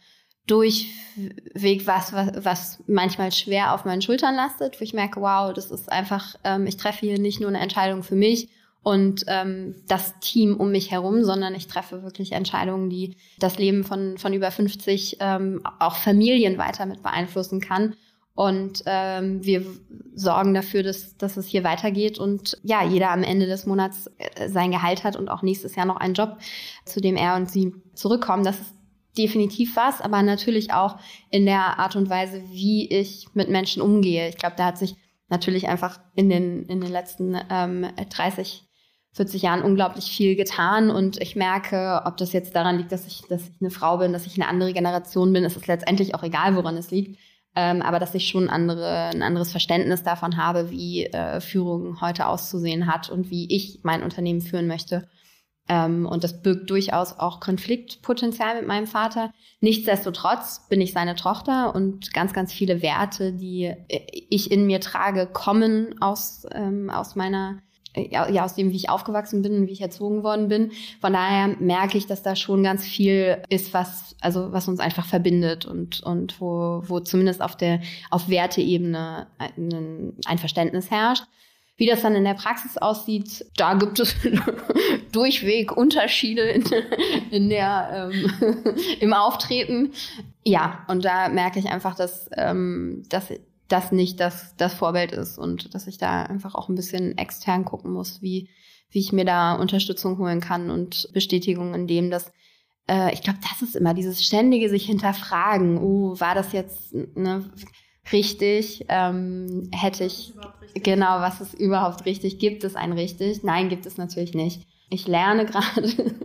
durchweg was, was, was manchmal schwer auf meinen Schultern lastet, wo ich merke, wow, das ist einfach, ähm, ich treffe hier nicht nur eine Entscheidung für mich und ähm, das Team um mich herum, sondern ich treffe wirklich Entscheidungen, die das Leben von, von über 50 ähm, auch Familien weiter mit beeinflussen kann. Und ähm, wir sorgen dafür, dass, dass es hier weitergeht und ja, jeder am Ende des Monats äh, sein Gehalt hat und auch nächstes Jahr noch einen Job, zu dem er und sie zurückkommen. Das ist definitiv was, aber natürlich auch in der Art und Weise, wie ich mit Menschen umgehe. Ich glaube, da hat sich natürlich einfach in den, in den letzten ähm, 30, 40 Jahren unglaublich viel getan und ich merke, ob das jetzt daran liegt, dass ich, dass ich eine Frau bin, dass ich eine andere Generation bin, ist es letztendlich auch egal, woran es liegt. Ähm, aber dass ich schon andere, ein anderes Verständnis davon habe, wie äh, Führung heute auszusehen hat und wie ich mein Unternehmen führen möchte. Ähm, und das birgt durchaus auch Konfliktpotenzial mit meinem Vater. Nichtsdestotrotz bin ich seine Tochter und ganz, ganz viele Werte, die äh, ich in mir trage, kommen aus, ähm, aus meiner ja, aus dem, wie ich aufgewachsen bin und wie ich erzogen worden bin. Von daher merke ich, dass da schon ganz viel ist, was, also, was uns einfach verbindet und, und wo, wo zumindest auf der, auf Werteebene ein, ein Verständnis herrscht. Wie das dann in der Praxis aussieht, da gibt es [laughs] durchweg Unterschiede in, in der, ähm, [laughs] im Auftreten. Ja, und da merke ich einfach, dass, ähm, dass das nicht das, das Vorbild ist und dass ich da einfach auch ein bisschen extern gucken muss, wie, wie ich mir da Unterstützung holen kann und Bestätigung in dem, dass äh, ich glaube, das ist immer dieses ständige sich hinterfragen, oh, war das jetzt ne, richtig? Ähm, hätte ich richtig? genau, was es überhaupt richtig gibt, es ein richtig? Nein, gibt es natürlich nicht. Ich lerne [laughs] gerade,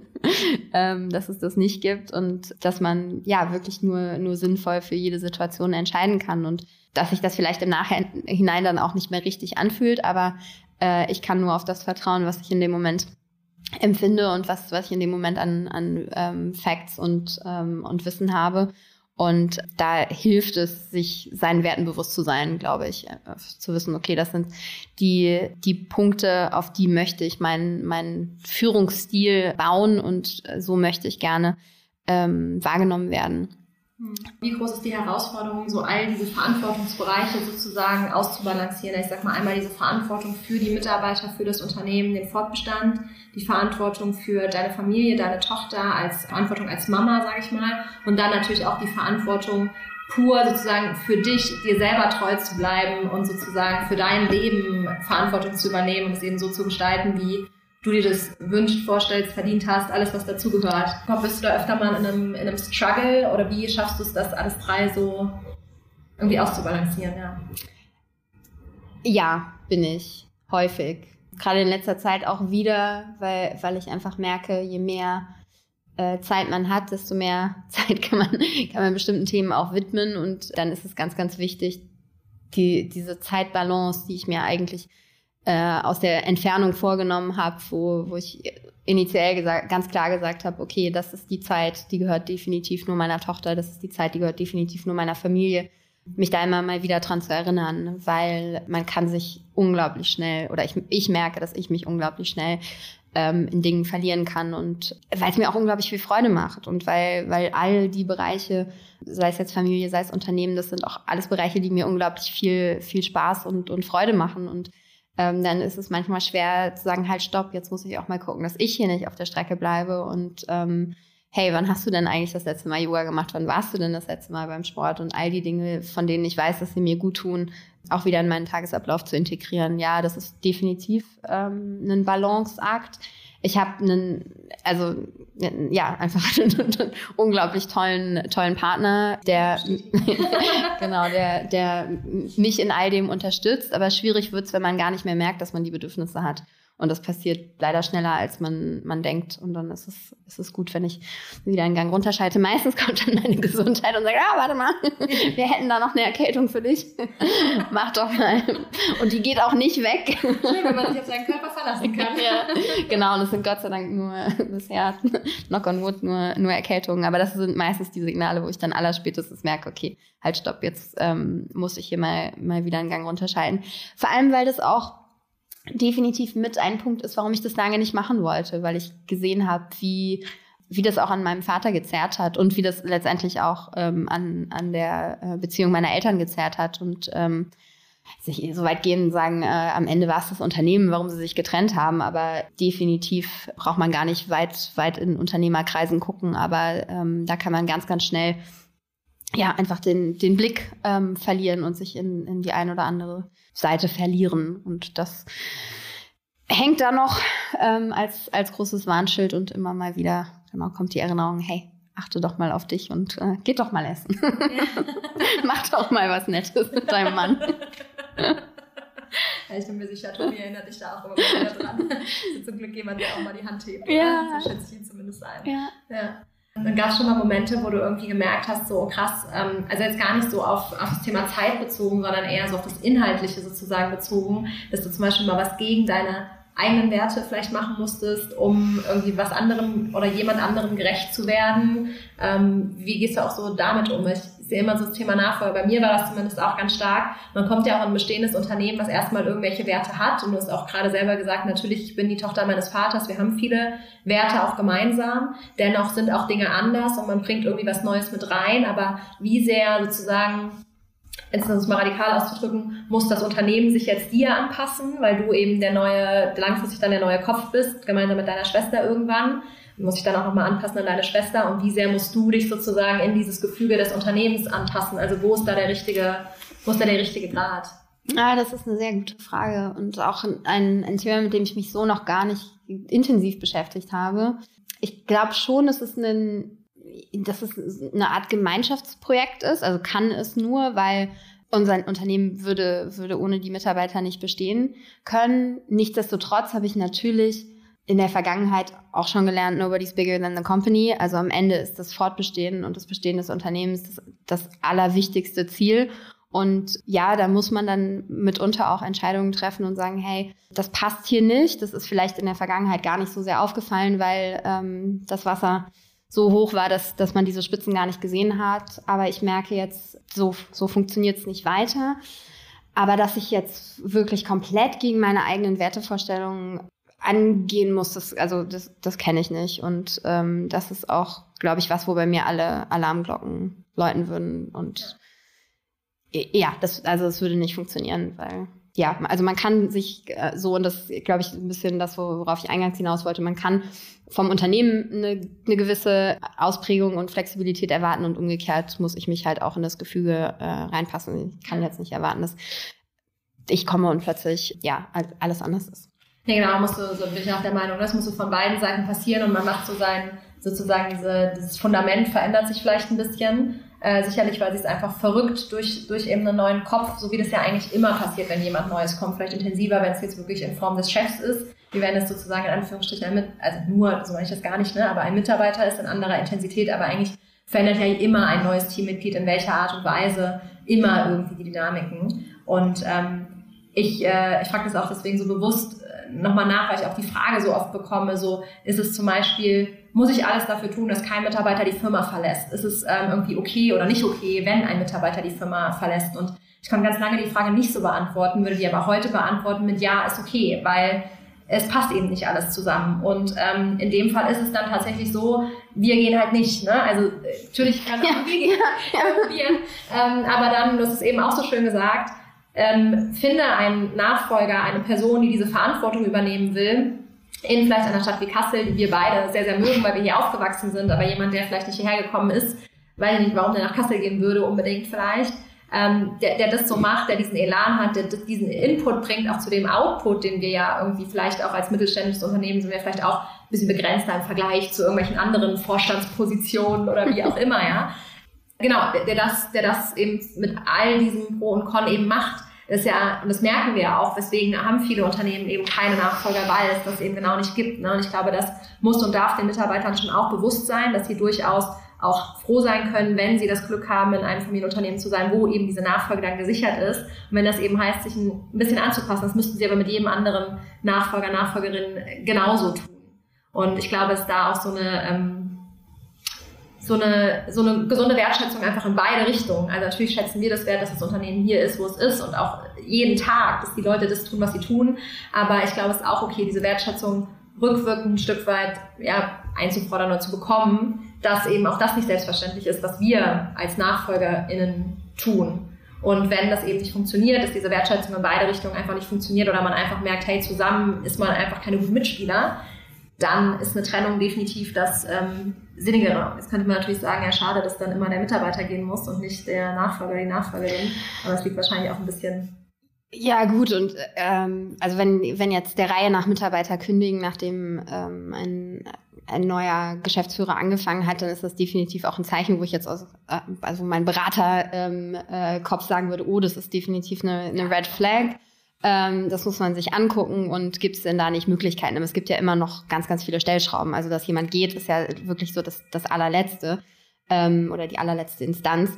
ähm, dass es das nicht gibt und dass man ja wirklich nur nur sinnvoll für jede Situation entscheiden kann und dass sich das vielleicht im Nachhinein dann auch nicht mehr richtig anfühlt, aber äh, ich kann nur auf das vertrauen, was ich in dem Moment empfinde und was, was ich in dem Moment an, an ähm, Facts und, ähm, und Wissen habe. Und da hilft es, sich seinen Werten bewusst zu sein, glaube ich, äh, zu wissen, okay, das sind die, die Punkte, auf die möchte ich meinen, meinen Führungsstil bauen und so möchte ich gerne ähm, wahrgenommen werden. Wie groß ist die Herausforderung, so all diese Verantwortungsbereiche sozusagen auszubalancieren? Ich sag mal einmal diese Verantwortung für die Mitarbeiter, für das Unternehmen, den Fortbestand, die Verantwortung für deine Familie, deine Tochter, als Verantwortung als Mama, sage ich mal, und dann natürlich auch die Verantwortung pur sozusagen für dich, dir selber treu zu bleiben und sozusagen für dein Leben Verantwortung zu übernehmen und es eben so zu gestalten, wie du dir das wünscht, vorstellst, verdient hast, alles, was dazugehört. Bist du da öfter mal in einem, in einem Struggle oder wie schaffst du es, das alles drei so irgendwie auszubalancieren? Ja, ja bin ich häufig. Gerade in letzter Zeit auch wieder, weil, weil ich einfach merke, je mehr äh, Zeit man hat, desto mehr [laughs] Zeit kann man, kann man bestimmten Themen auch widmen. Und dann ist es ganz, ganz wichtig, die, diese Zeitbalance, die ich mir eigentlich äh, aus der Entfernung vorgenommen habe, wo, wo ich initiell gesagt, ganz klar gesagt habe, okay, das ist die Zeit, die gehört definitiv nur meiner Tochter, das ist die Zeit, die gehört definitiv nur meiner Familie. Mich da immer mal wieder dran zu erinnern, weil man kann sich unglaublich schnell, oder ich, ich merke, dass ich mich unglaublich schnell ähm, in Dingen verlieren kann und weil es mir auch unglaublich viel Freude macht und weil, weil all die Bereiche, sei es jetzt Familie, sei es Unternehmen, das sind auch alles Bereiche, die mir unglaublich viel, viel Spaß und, und Freude machen und ähm, dann ist es manchmal schwer zu sagen, halt stopp, jetzt muss ich auch mal gucken, dass ich hier nicht auf der Strecke bleibe und ähm, hey, wann hast du denn eigentlich das letzte Mal Yoga gemacht? Wann warst du denn das letzte Mal beim Sport? Und all die Dinge, von denen ich weiß, dass sie mir gut tun, auch wieder in meinen Tagesablauf zu integrieren. Ja, das ist definitiv ähm, ein Balanceakt ich habe einen, also ja, einfach [laughs] einen unglaublich tollen, tollen Partner, der [laughs] genau, der, der mich in all dem unterstützt. Aber schwierig wird's, wenn man gar nicht mehr merkt, dass man die Bedürfnisse hat. Und das passiert leider schneller, als man, man denkt. Und dann ist es, ist es gut, wenn ich wieder einen Gang runterschalte. [laughs] Meistens kommt dann meine Gesundheit und sagt, ah, warte mal, [laughs] wir hätten da noch eine Erkältung für dich. [laughs] Mach doch mal. Und die geht auch nicht weg. Schön, wenn man sich auf seinen Körper verlassen kann. ja, genau. Und es sind Gott sei Dank nur bisher, knock on wood, nur, nur Erkältungen. Aber das sind meistens die Signale, wo ich dann allerspätestens merke, okay, halt, stopp, jetzt ähm, muss ich hier mal, mal wieder einen Gang runterschalten. Vor allem, weil das auch definitiv mit ein Punkt ist, warum ich das lange nicht machen wollte, weil ich gesehen habe, wie wie das auch an meinem Vater gezerrt hat und wie das letztendlich auch ähm, an, an der äh, Beziehung meiner Eltern gezerrt hat. Und ähm, sich so weit gehen und sagen, äh, am Ende war es das Unternehmen, warum sie sich getrennt haben. Aber definitiv braucht man gar nicht weit, weit in Unternehmerkreisen gucken. Aber ähm, da kann man ganz, ganz schnell ja einfach den, den Blick ähm, verlieren und sich in, in die eine oder andere Seite verlieren. Und das hängt da noch ähm, als, als großes Warnschild und immer mal wieder, genau, kommt die Erinnerung, hey, achte doch mal auf dich und äh, geht doch mal essen. [laughs] Mach doch mal was Nettes mit deinem Mann. Ja, ich bin mir sicher, Tobi erinnert dich da auch immer wieder dran. [laughs] zum Glück jemand, der auch mal die Hand hebt. Ja. So schätze ich ihn zumindest ein. Ja. ja. Dann gab es schon mal Momente, wo du irgendwie gemerkt hast, so krass, ähm, also jetzt gar nicht so auf, auf das Thema Zeit bezogen, sondern eher so auf das Inhaltliche sozusagen bezogen, dass du zum Beispiel mal was gegen deine eigenen Werte vielleicht machen musstest, um irgendwie was anderem oder jemand anderem gerecht zu werden. Ähm, wie gehst du auch so damit um? Ich sehe immer so das Thema Nachfolge. Bei mir war das zumindest auch ganz stark. Man kommt ja auch in ein bestehendes Unternehmen, was erstmal irgendwelche Werte hat. Und du hast auch gerade selber gesagt, natürlich, ich bin die Tochter meines Vaters. Wir haben viele Werte auch gemeinsam. Dennoch sind auch Dinge anders und man bringt irgendwie was Neues mit rein. Aber wie sehr sozusagen jetzt um es mal radikal auszudrücken, muss das Unternehmen sich jetzt dir anpassen, weil du eben der neue, langfristig dann der neue Kopf bist, gemeinsam mit deiner Schwester irgendwann. Du musst dich dann auch nochmal anpassen an deine Schwester und wie sehr musst du dich sozusagen in dieses Gefüge des Unternehmens anpassen? Also wo ist da der richtige, wo ist da der richtige Grad? Ah, das ist eine sehr gute Frage und auch ein, ein Thema, mit dem ich mich so noch gar nicht intensiv beschäftigt habe. Ich glaube schon, dass es ein dass es eine Art Gemeinschaftsprojekt ist. Also kann es nur, weil unser Unternehmen würde, würde ohne die Mitarbeiter nicht bestehen können. Nichtsdestotrotz habe ich natürlich in der Vergangenheit auch schon gelernt, nobody's bigger than the company. Also am Ende ist das Fortbestehen und das Bestehen des Unternehmens das, das allerwichtigste Ziel. Und ja, da muss man dann mitunter auch Entscheidungen treffen und sagen, hey, das passt hier nicht. Das ist vielleicht in der Vergangenheit gar nicht so sehr aufgefallen, weil ähm, das Wasser so hoch war, dass, dass man diese Spitzen gar nicht gesehen hat. Aber ich merke jetzt, so, so funktioniert es nicht weiter. Aber dass ich jetzt wirklich komplett gegen meine eigenen Wertevorstellungen angehen muss, das, also das, das kenne ich nicht. Und ähm, das ist auch, glaube ich, was, wo bei mir alle Alarmglocken läuten würden. Und ja, das, also es würde nicht funktionieren, weil ja, also man kann sich äh, so, und das glaube ich ein bisschen das, worauf ich eingangs hinaus wollte, man kann vom Unternehmen eine, eine gewisse Ausprägung und Flexibilität erwarten und umgekehrt muss ich mich halt auch in das Gefüge äh, reinpassen. Ich kann jetzt nicht erwarten, dass ich komme und plötzlich, ja, alles anders ist. Ja, genau, musst du, so bin ich auch der Meinung, das muss so von beiden Seiten passieren und man macht so sein, sozusagen diese, dieses Fundament verändert sich vielleicht ein bisschen. Äh, sicherlich, weil sie es einfach verrückt durch, durch eben einen neuen Kopf, so wie das ja eigentlich immer passiert, wenn jemand Neues kommt. Vielleicht intensiver, wenn es jetzt wirklich in Form des Chefs ist. Wie wenn es sozusagen in Anführungsstrichen ein, also nur, so meine ich das gar nicht, ne, aber ein Mitarbeiter ist in anderer Intensität, aber eigentlich verändert ja immer ein neues Teammitglied in welcher Art und Weise immer irgendwie die Dynamiken. Und ähm, ich, äh, ich frage das auch deswegen so bewusst äh, nochmal nach, weil ich auch die Frage so oft bekomme, so ist es zum Beispiel muss ich alles dafür tun, dass kein Mitarbeiter die Firma verlässt? Ist es ähm, irgendwie okay oder nicht okay, wenn ein Mitarbeiter die Firma verlässt? Und ich kann ganz lange die Frage nicht so beantworten, würde die aber heute beantworten mit Ja, ist okay, weil es passt eben nicht alles zusammen. Und ähm, in dem Fall ist es dann tatsächlich so, wir gehen halt nicht. Ne? Also natürlich kann auch [laughs] ja, wir gehen, ja, ja. Ähm, aber dann, hast es eben auch so schön gesagt, ähm, finde einen Nachfolger, eine Person, die diese Verantwortung übernehmen will in vielleicht einer Stadt wie Kassel, die wir beide sehr, sehr mögen, weil wir hier aufgewachsen sind, aber jemand, der vielleicht nicht hierher gekommen ist, weiß nicht, warum der nach Kassel gehen würde, unbedingt vielleicht, ähm, der, der das so macht, der diesen Elan hat, der diesen Input bringt, auch zu dem Output, den wir ja irgendwie vielleicht auch als mittelständisches Unternehmen sind wir vielleicht auch ein bisschen begrenzter im Vergleich zu irgendwelchen anderen Vorstandspositionen oder wie auch immer, ja. Genau, der, der das, der das eben mit all diesem Pro und Con eben macht ist ja, und das merken wir ja auch, weswegen haben viele Unternehmen eben keine Nachfolger, weil es das eben genau nicht gibt. Ne? Und ich glaube, das muss und darf den Mitarbeitern schon auch bewusst sein, dass sie durchaus auch froh sein können, wenn sie das Glück haben, in einem Familienunternehmen zu sein, wo eben diese Nachfolge dann gesichert ist. Und wenn das eben heißt, sich ein bisschen anzupassen, das müssten sie aber mit jedem anderen Nachfolger, Nachfolgerin genauso tun. Und ich glaube, es da auch so eine ähm, so eine, so eine gesunde Wertschätzung einfach in beide Richtungen. Also natürlich schätzen wir das wert, dass das Unternehmen hier ist, wo es ist und auch jeden Tag, dass die Leute das tun, was sie tun. Aber ich glaube, es ist auch okay, diese Wertschätzung rückwirkend ein Stück weit ja, einzufordern oder zu bekommen, dass eben auch das nicht selbstverständlich ist, was wir als NachfolgerInnen tun. Und wenn das eben nicht funktioniert, dass diese Wertschätzung in beide Richtungen einfach nicht funktioniert oder man einfach merkt, hey, zusammen ist man einfach keine guten Mitspieler, dann ist eine Trennung definitiv das ähm, Sinnigere. Jetzt könnte man natürlich sagen, ja, schade, dass dann immer der Mitarbeiter gehen muss und nicht der Nachfolger, die Nachfolgerin. Aber es liegt wahrscheinlich auch ein bisschen ja, gut, und ähm, also wenn, wenn jetzt der Reihe nach Mitarbeiter kündigen, nachdem ähm, ein, ein neuer Geschäftsführer angefangen hat, dann ist das definitiv auch ein Zeichen, wo ich jetzt aus, äh, also mein Berater ähm, äh, Kopf sagen würde, oh, das ist definitiv eine, eine Red Flag. Ähm, das muss man sich angucken und gibt es denn da nicht Möglichkeiten? Aber es gibt ja immer noch ganz, ganz viele Stellschrauben. Also dass jemand geht, ist ja wirklich so das, das allerletzte ähm, oder die allerletzte Instanz.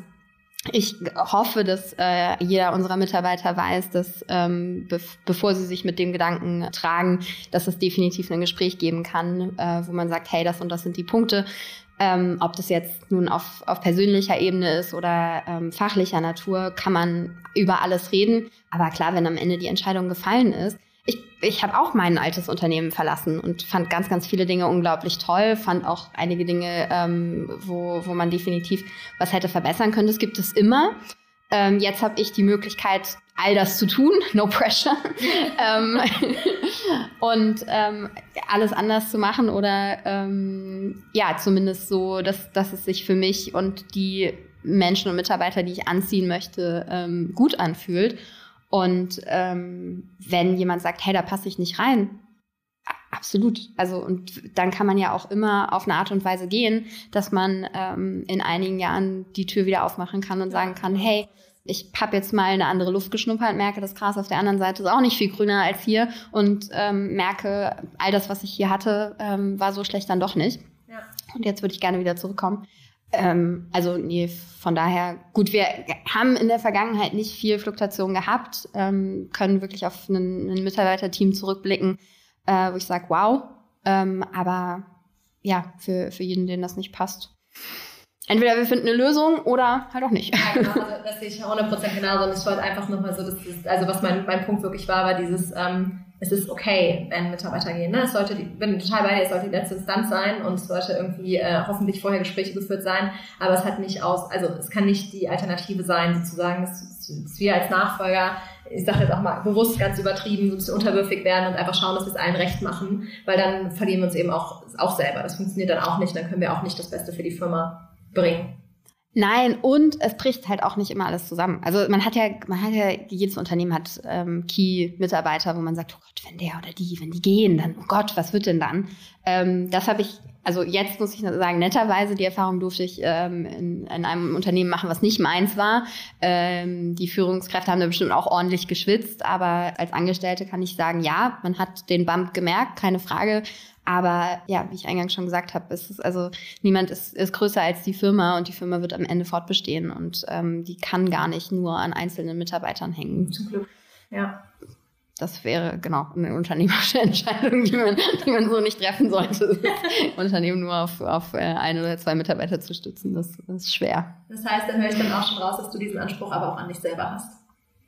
Ich hoffe, dass äh, jeder unserer Mitarbeiter weiß, dass ähm, be bevor sie sich mit dem Gedanken tragen, dass es definitiv ein Gespräch geben kann, äh, wo man sagt, hey, das und das sind die Punkte. Ähm, ob das jetzt nun auf, auf persönlicher Ebene ist oder ähm, fachlicher Natur, kann man über alles reden. Aber klar, wenn am Ende die Entscheidung gefallen ist, ich, ich habe auch mein altes Unternehmen verlassen und fand ganz, ganz viele Dinge unglaublich toll, fand auch einige Dinge, ähm, wo, wo man definitiv was hätte verbessern können. Das gibt es immer. Ähm, jetzt habe ich die Möglichkeit, all das zu tun, [laughs] no pressure, [laughs] ähm, und ähm, alles anders zu machen oder ähm, ja, zumindest so, dass, dass es sich für mich und die Menschen und Mitarbeiter, die ich anziehen möchte, ähm, gut anfühlt. Und ähm, wenn jemand sagt, hey, da passe ich nicht rein, absolut. Also und dann kann man ja auch immer auf eine Art und Weise gehen, dass man ähm, in einigen Jahren die Tür wieder aufmachen kann und sagen kann, hey, ich habe jetzt mal eine andere Luft geschnuppert, merke, das Gras auf der anderen Seite ist auch nicht viel grüner als hier und ähm, merke, all das, was ich hier hatte, ähm, war so schlecht dann doch nicht. Ja. Und jetzt würde ich gerne wieder zurückkommen. Ähm, also nee, von daher, gut, wir haben in der Vergangenheit nicht viel Fluktuation gehabt, ähm, können wirklich auf ein Mitarbeiterteam zurückblicken, äh, wo ich sage, wow. Ähm, aber ja, für, für jeden, den das nicht passt. Entweder wir finden eine Lösung oder halt auch nicht. Ja, genau, also das sehe ich 100% genauso. Und ich wollte einfach nochmal so, das, also was mein, mein Punkt wirklich war, war dieses, ähm, es ist okay, wenn Mitarbeiter gehen. Ne? Es sollte, bin total bei dir, es sollte die letzte Instanz sein und es sollte irgendwie äh, hoffentlich vorher Gespräche geführt sein, aber es hat nicht aus, also es kann nicht die Alternative sein, sozusagen, dass, dass wir als Nachfolger, ich sage jetzt auch mal bewusst ganz übertrieben, so ein bisschen unterwürfig werden und einfach schauen, dass wir es allen recht machen, weil dann verlieren wir uns eben auch, auch selber. Das funktioniert dann auch nicht, dann können wir auch nicht das Beste für die Firma bringen. Nein, und es bricht halt auch nicht immer alles zusammen. Also man hat ja, man hat ja, jedes Unternehmen hat ähm, Key-Mitarbeiter, wo man sagt, oh Gott, wenn der oder die, wenn die gehen, dann, oh Gott, was wird denn dann? Ähm, das habe ich, also jetzt muss ich sagen, netterweise, die Erfahrung durfte ich ähm, in, in einem Unternehmen machen, was nicht meins war. Ähm, die Führungskräfte haben da bestimmt auch ordentlich geschwitzt, aber als Angestellte kann ich sagen, ja, man hat den Bump gemerkt, keine Frage. Aber ja, wie ich eingangs schon gesagt habe, ist es also niemand ist, ist größer als die Firma und die Firma wird am Ende fortbestehen und ähm, die kann gar nicht nur an einzelnen Mitarbeitern hängen. Zum Glück. Ja. Das wäre genau eine unternehmerische [laughs] Entscheidung, die man, die man so nicht treffen sollte. [laughs] Unternehmen nur auf, auf äh, ein oder zwei Mitarbeiter zu stützen, das, das ist schwer. Das heißt, dann höre ich dann auch schon raus, dass du diesen Anspruch aber auch an dich selber hast.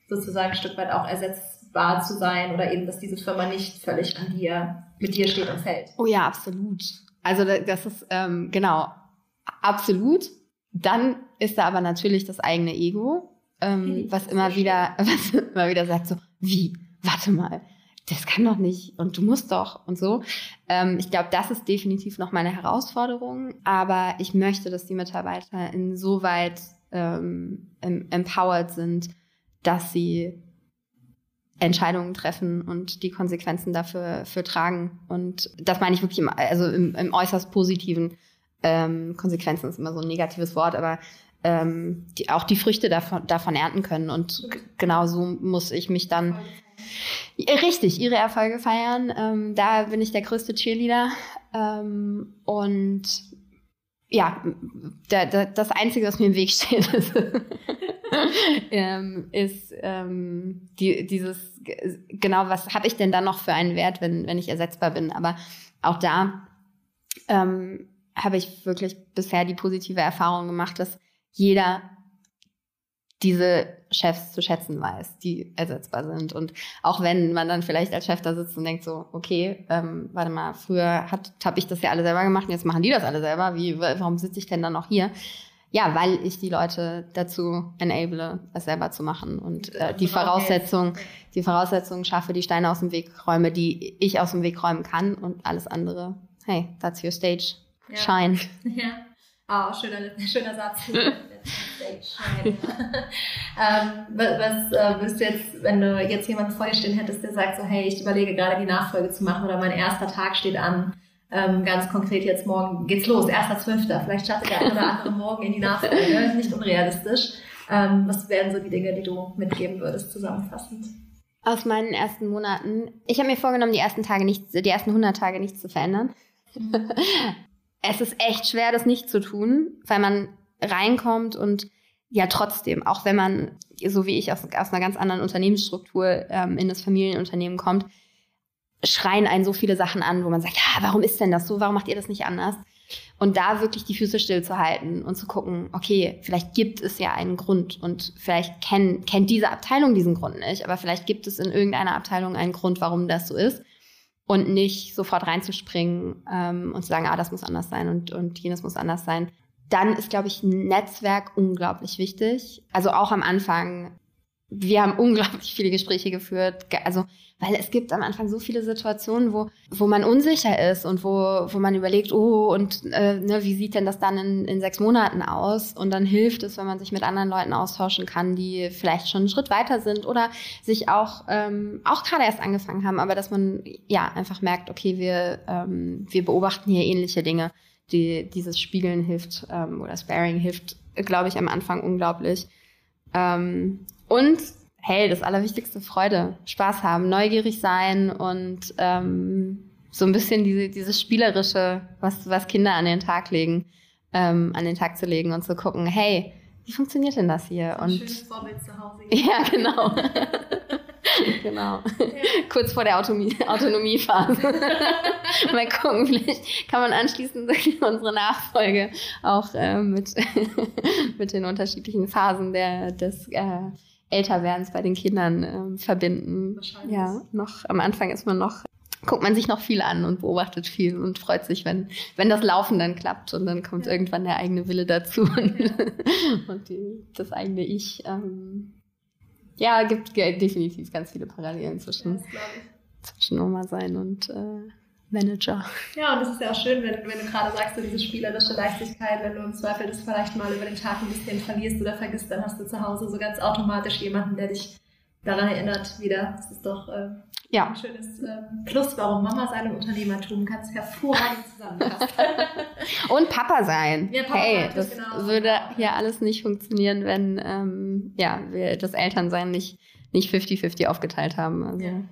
Sozusagen ein Stück weit auch ersetzbar zu sein oder eben, dass diese Firma nicht völlig an dir mit dir steht und fällt. Oh ja, absolut. Also das ist ähm, genau absolut. Dann ist da aber natürlich das eigene Ego, ähm, was immer wieder, [laughs] was immer wieder sagt so, wie, warte mal, das kann doch nicht und du musst doch und so. Ähm, ich glaube, das ist definitiv noch meine Herausforderung, aber ich möchte, dass die Mitarbeiter insoweit ähm, empowered sind, dass sie Entscheidungen treffen und die Konsequenzen dafür für tragen. Und das meine ich wirklich im, also im, im äußerst positiven. Ähm, Konsequenzen ist immer so ein negatives Wort, aber ähm, die, auch die Früchte davon, davon ernten können. Und genau so muss ich mich dann richtig ihre Erfolge feiern. Ähm, da bin ich der größte Cheerleader. Ähm, und ja, da, da, das Einzige, was mir im Weg steht, [laughs] ist ähm, ist ähm, die, dieses, genau, was habe ich denn dann noch für einen Wert, wenn, wenn ich ersetzbar bin? Aber auch da ähm, habe ich wirklich bisher die positive Erfahrung gemacht, dass jeder diese Chefs zu schätzen weiß, die ersetzbar sind. Und auch wenn man dann vielleicht als Chef da sitzt und denkt so, okay, ähm, warte mal, früher habe ich das ja alle selber gemacht, jetzt machen die das alle selber. Wie, warum sitze ich denn dann noch hier? Ja, weil ich die Leute dazu enable, es selber zu machen und äh, die Voraussetzung, die Voraussetzungen schaffe, die Steine aus dem Weg räume, die ich aus dem Weg räumen kann und alles andere. Hey, that's your stage. Ja. Shine. [laughs] Ja. Oh, schöner, schöner Satz. [laughs] ähm, was äh, würdest du jetzt, wenn du jetzt jemanden vor dir stehen hättest, der sagt so, hey, ich überlege gerade die Nachfolge zu machen oder mein erster Tag steht an, ähm, ganz konkret jetzt morgen geht's los, 1.12. Vielleicht startet der eine oder andere morgen in die Nachfolge, ist nicht unrealistisch. Ähm, was wären so die Dinge, die du mitgeben würdest, zusammenfassend? Aus meinen ersten Monaten. Ich habe mir vorgenommen, die ersten Tage nicht, die ersten 100 Tage nichts zu verändern. [laughs] Es ist echt schwer, das nicht zu tun, weil man reinkommt und ja trotzdem, auch wenn man, so wie ich aus, aus einer ganz anderen Unternehmensstruktur ähm, in das Familienunternehmen kommt, schreien einen so viele Sachen an, wo man sagt, ja, warum ist denn das so? Warum macht ihr das nicht anders? Und da wirklich die Füße stillzuhalten und zu gucken, okay, vielleicht gibt es ja einen Grund und vielleicht kenn, kennt diese Abteilung diesen Grund nicht, aber vielleicht gibt es in irgendeiner Abteilung einen Grund, warum das so ist. Und nicht sofort reinzuspringen ähm, und zu sagen, ah, das muss anders sein und, und jenes muss anders sein. Dann ist, glaube ich, ein Netzwerk unglaublich wichtig. Also auch am Anfang. Wir haben [laughs] unglaublich viele Gespräche geführt. Also weil es gibt am Anfang so viele Situationen, wo, wo man unsicher ist und wo, wo man überlegt, oh, und äh, ne, wie sieht denn das dann in, in sechs Monaten aus? Und dann hilft es, wenn man sich mit anderen Leuten austauschen kann, die vielleicht schon einen Schritt weiter sind oder sich auch, ähm, auch gerade erst angefangen haben, aber dass man ja einfach merkt, okay, wir, ähm, wir beobachten hier ähnliche Dinge. Die, dieses Spiegeln hilft ähm, oder Sparing hilft, glaube ich, am Anfang unglaublich. Ähm, und hey, das Allerwichtigste, Freude, Spaß haben, neugierig sein und ähm, so ein bisschen diese, dieses Spielerische, was, was Kinder an den Tag legen, ähm, an den Tag zu legen und zu gucken, hey, wie funktioniert denn das hier? Und schönes Vorbild zu Hause. [laughs] Ja, genau. [laughs] genau. Ja. Kurz vor der Autonomie, Autonomiephase. [laughs] Mal gucken, vielleicht kann man anschließend unsere Nachfolge auch äh, mit, mit den unterschiedlichen Phasen der, des äh, Älterwerdens bei den Kindern ähm, verbinden. Ja, noch am Anfang ist man noch guckt man sich noch viel an und beobachtet viel und freut sich, wenn, wenn das Laufen dann klappt und dann kommt ja. irgendwann der eigene Wille dazu und, ja. [laughs] und die, das eigene Ich. Ähm, ja, gibt definitiv ganz viele Parallelen zwischen, ja, zwischen Oma sein und äh, Manager. Ja, und das ist ja auch schön, wenn, wenn du gerade sagst, so diese spielerische Leichtigkeit, wenn du im Zweifel das vielleicht mal über den Tag ein bisschen verlierst oder vergisst, dann hast du zu Hause so ganz automatisch jemanden, der dich daran erinnert wieder. Das ist doch äh, ja. ein schönes äh, Plus, warum Mama sein im Unternehmertum ganz hervorragend zusammenpasst. [laughs] und Papa sein. Ja, Papa hey, das genau. würde hier alles nicht funktionieren, wenn ähm, ja, wir das Elternsein nicht nicht 50-50 aufgeteilt haben. Also. Ja.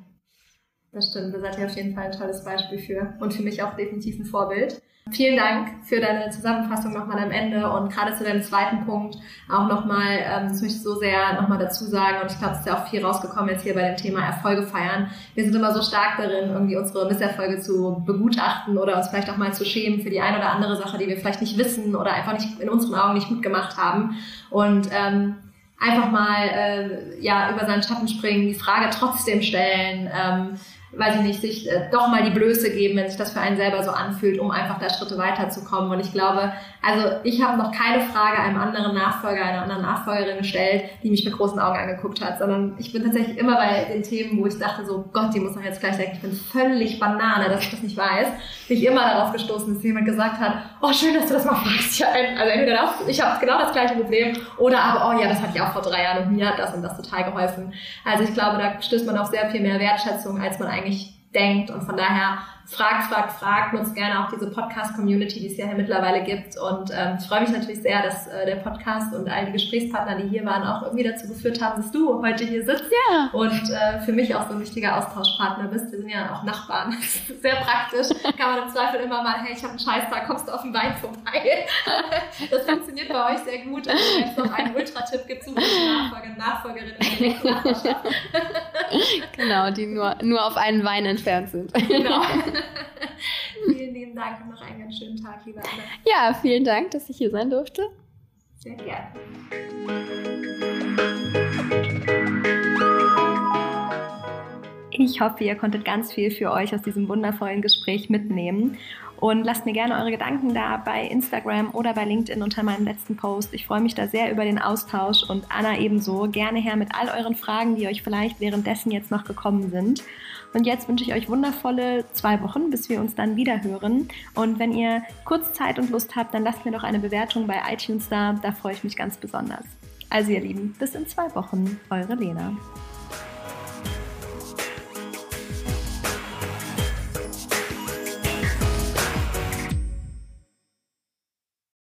Das stimmt, da seid ihr auf jeden Fall ein tolles Beispiel für und für mich auch definitiv ein Vorbild. Vielen Dank für deine Zusammenfassung nochmal am Ende und gerade zu deinem zweiten Punkt auch nochmal, ähm, das möchte ich so sehr nochmal dazu sagen und ich glaube, es ist ja auch viel rausgekommen jetzt hier bei dem Thema Erfolge feiern. Wir sind immer so stark darin, irgendwie unsere Misserfolge zu begutachten oder uns vielleicht auch mal zu schämen für die eine oder andere Sache, die wir vielleicht nicht wissen oder einfach nicht in unseren Augen nicht gut gemacht haben und ähm, einfach mal äh, ja über seinen Schatten springen, die Frage trotzdem stellen. Ähm, weiß ich nicht, sich äh, doch mal die Blöße geben, wenn sich das für einen selber so anfühlt, um einfach da Schritte weiterzukommen. Und ich glaube, also ich habe noch keine Frage einem anderen Nachfolger, einer anderen Nachfolgerin gestellt, die mich mit großen Augen angeguckt hat, sondern ich bin tatsächlich immer bei den Themen, wo ich dachte so, Gott, die muss doch jetzt gleich denken, ich bin völlig Banane, dass ich das nicht weiß, bin ich immer darauf gestoßen, dass jemand gesagt hat, oh schön, dass du das mal fragst. Ja, also entweder ich habe genau das gleiche Problem oder aber, oh ja, das hatte ich auch vor drei Jahren und mir hat das und das total geholfen. Also ich glaube, da stößt man auf sehr viel mehr Wertschätzung, als man eigentlich denkt und von daher fragt, fragt, fragt, nutzt gerne auch diese Podcast-Community, die es ja hier mittlerweile gibt. Und ähm, ich freue mich natürlich sehr, dass äh, der Podcast und all die Gesprächspartner, die hier waren, auch irgendwie dazu geführt haben, dass du heute hier sitzt ja. und äh, für mich auch so ein wichtiger Austauschpartner bist. Wir sind ja auch Nachbarn. [laughs] sehr praktisch. Kann man im Zweifel immer mal, hey, ich habe einen Scheißtag, kommst du auf den Wein vorbei? [laughs] das funktioniert bei euch sehr gut. Und wenn es noch einen Ultra-Tipp gibt, suche Nachfolger und Nachfolgerin [laughs] Genau, die nur, nur auf einen Wein entfernt sind. Genau. [laughs] vielen lieben Dank und noch einen ganz schönen Tag, liebe Anna. Ja, vielen Dank, dass ich hier sein durfte. Sehr gerne. Ich hoffe, ihr konntet ganz viel für euch aus diesem wundervollen Gespräch mitnehmen. Und lasst mir gerne eure Gedanken da bei Instagram oder bei LinkedIn unter meinem letzten Post. Ich freue mich da sehr über den Austausch und Anna ebenso. Gerne her mit all euren Fragen, die euch vielleicht währenddessen jetzt noch gekommen sind. Und jetzt wünsche ich euch wundervolle zwei Wochen, bis wir uns dann wieder hören. Und wenn ihr kurz Zeit und Lust habt, dann lasst mir doch eine Bewertung bei iTunes da. Da freue ich mich ganz besonders. Also ihr Lieben, bis in zwei Wochen. Eure Lena.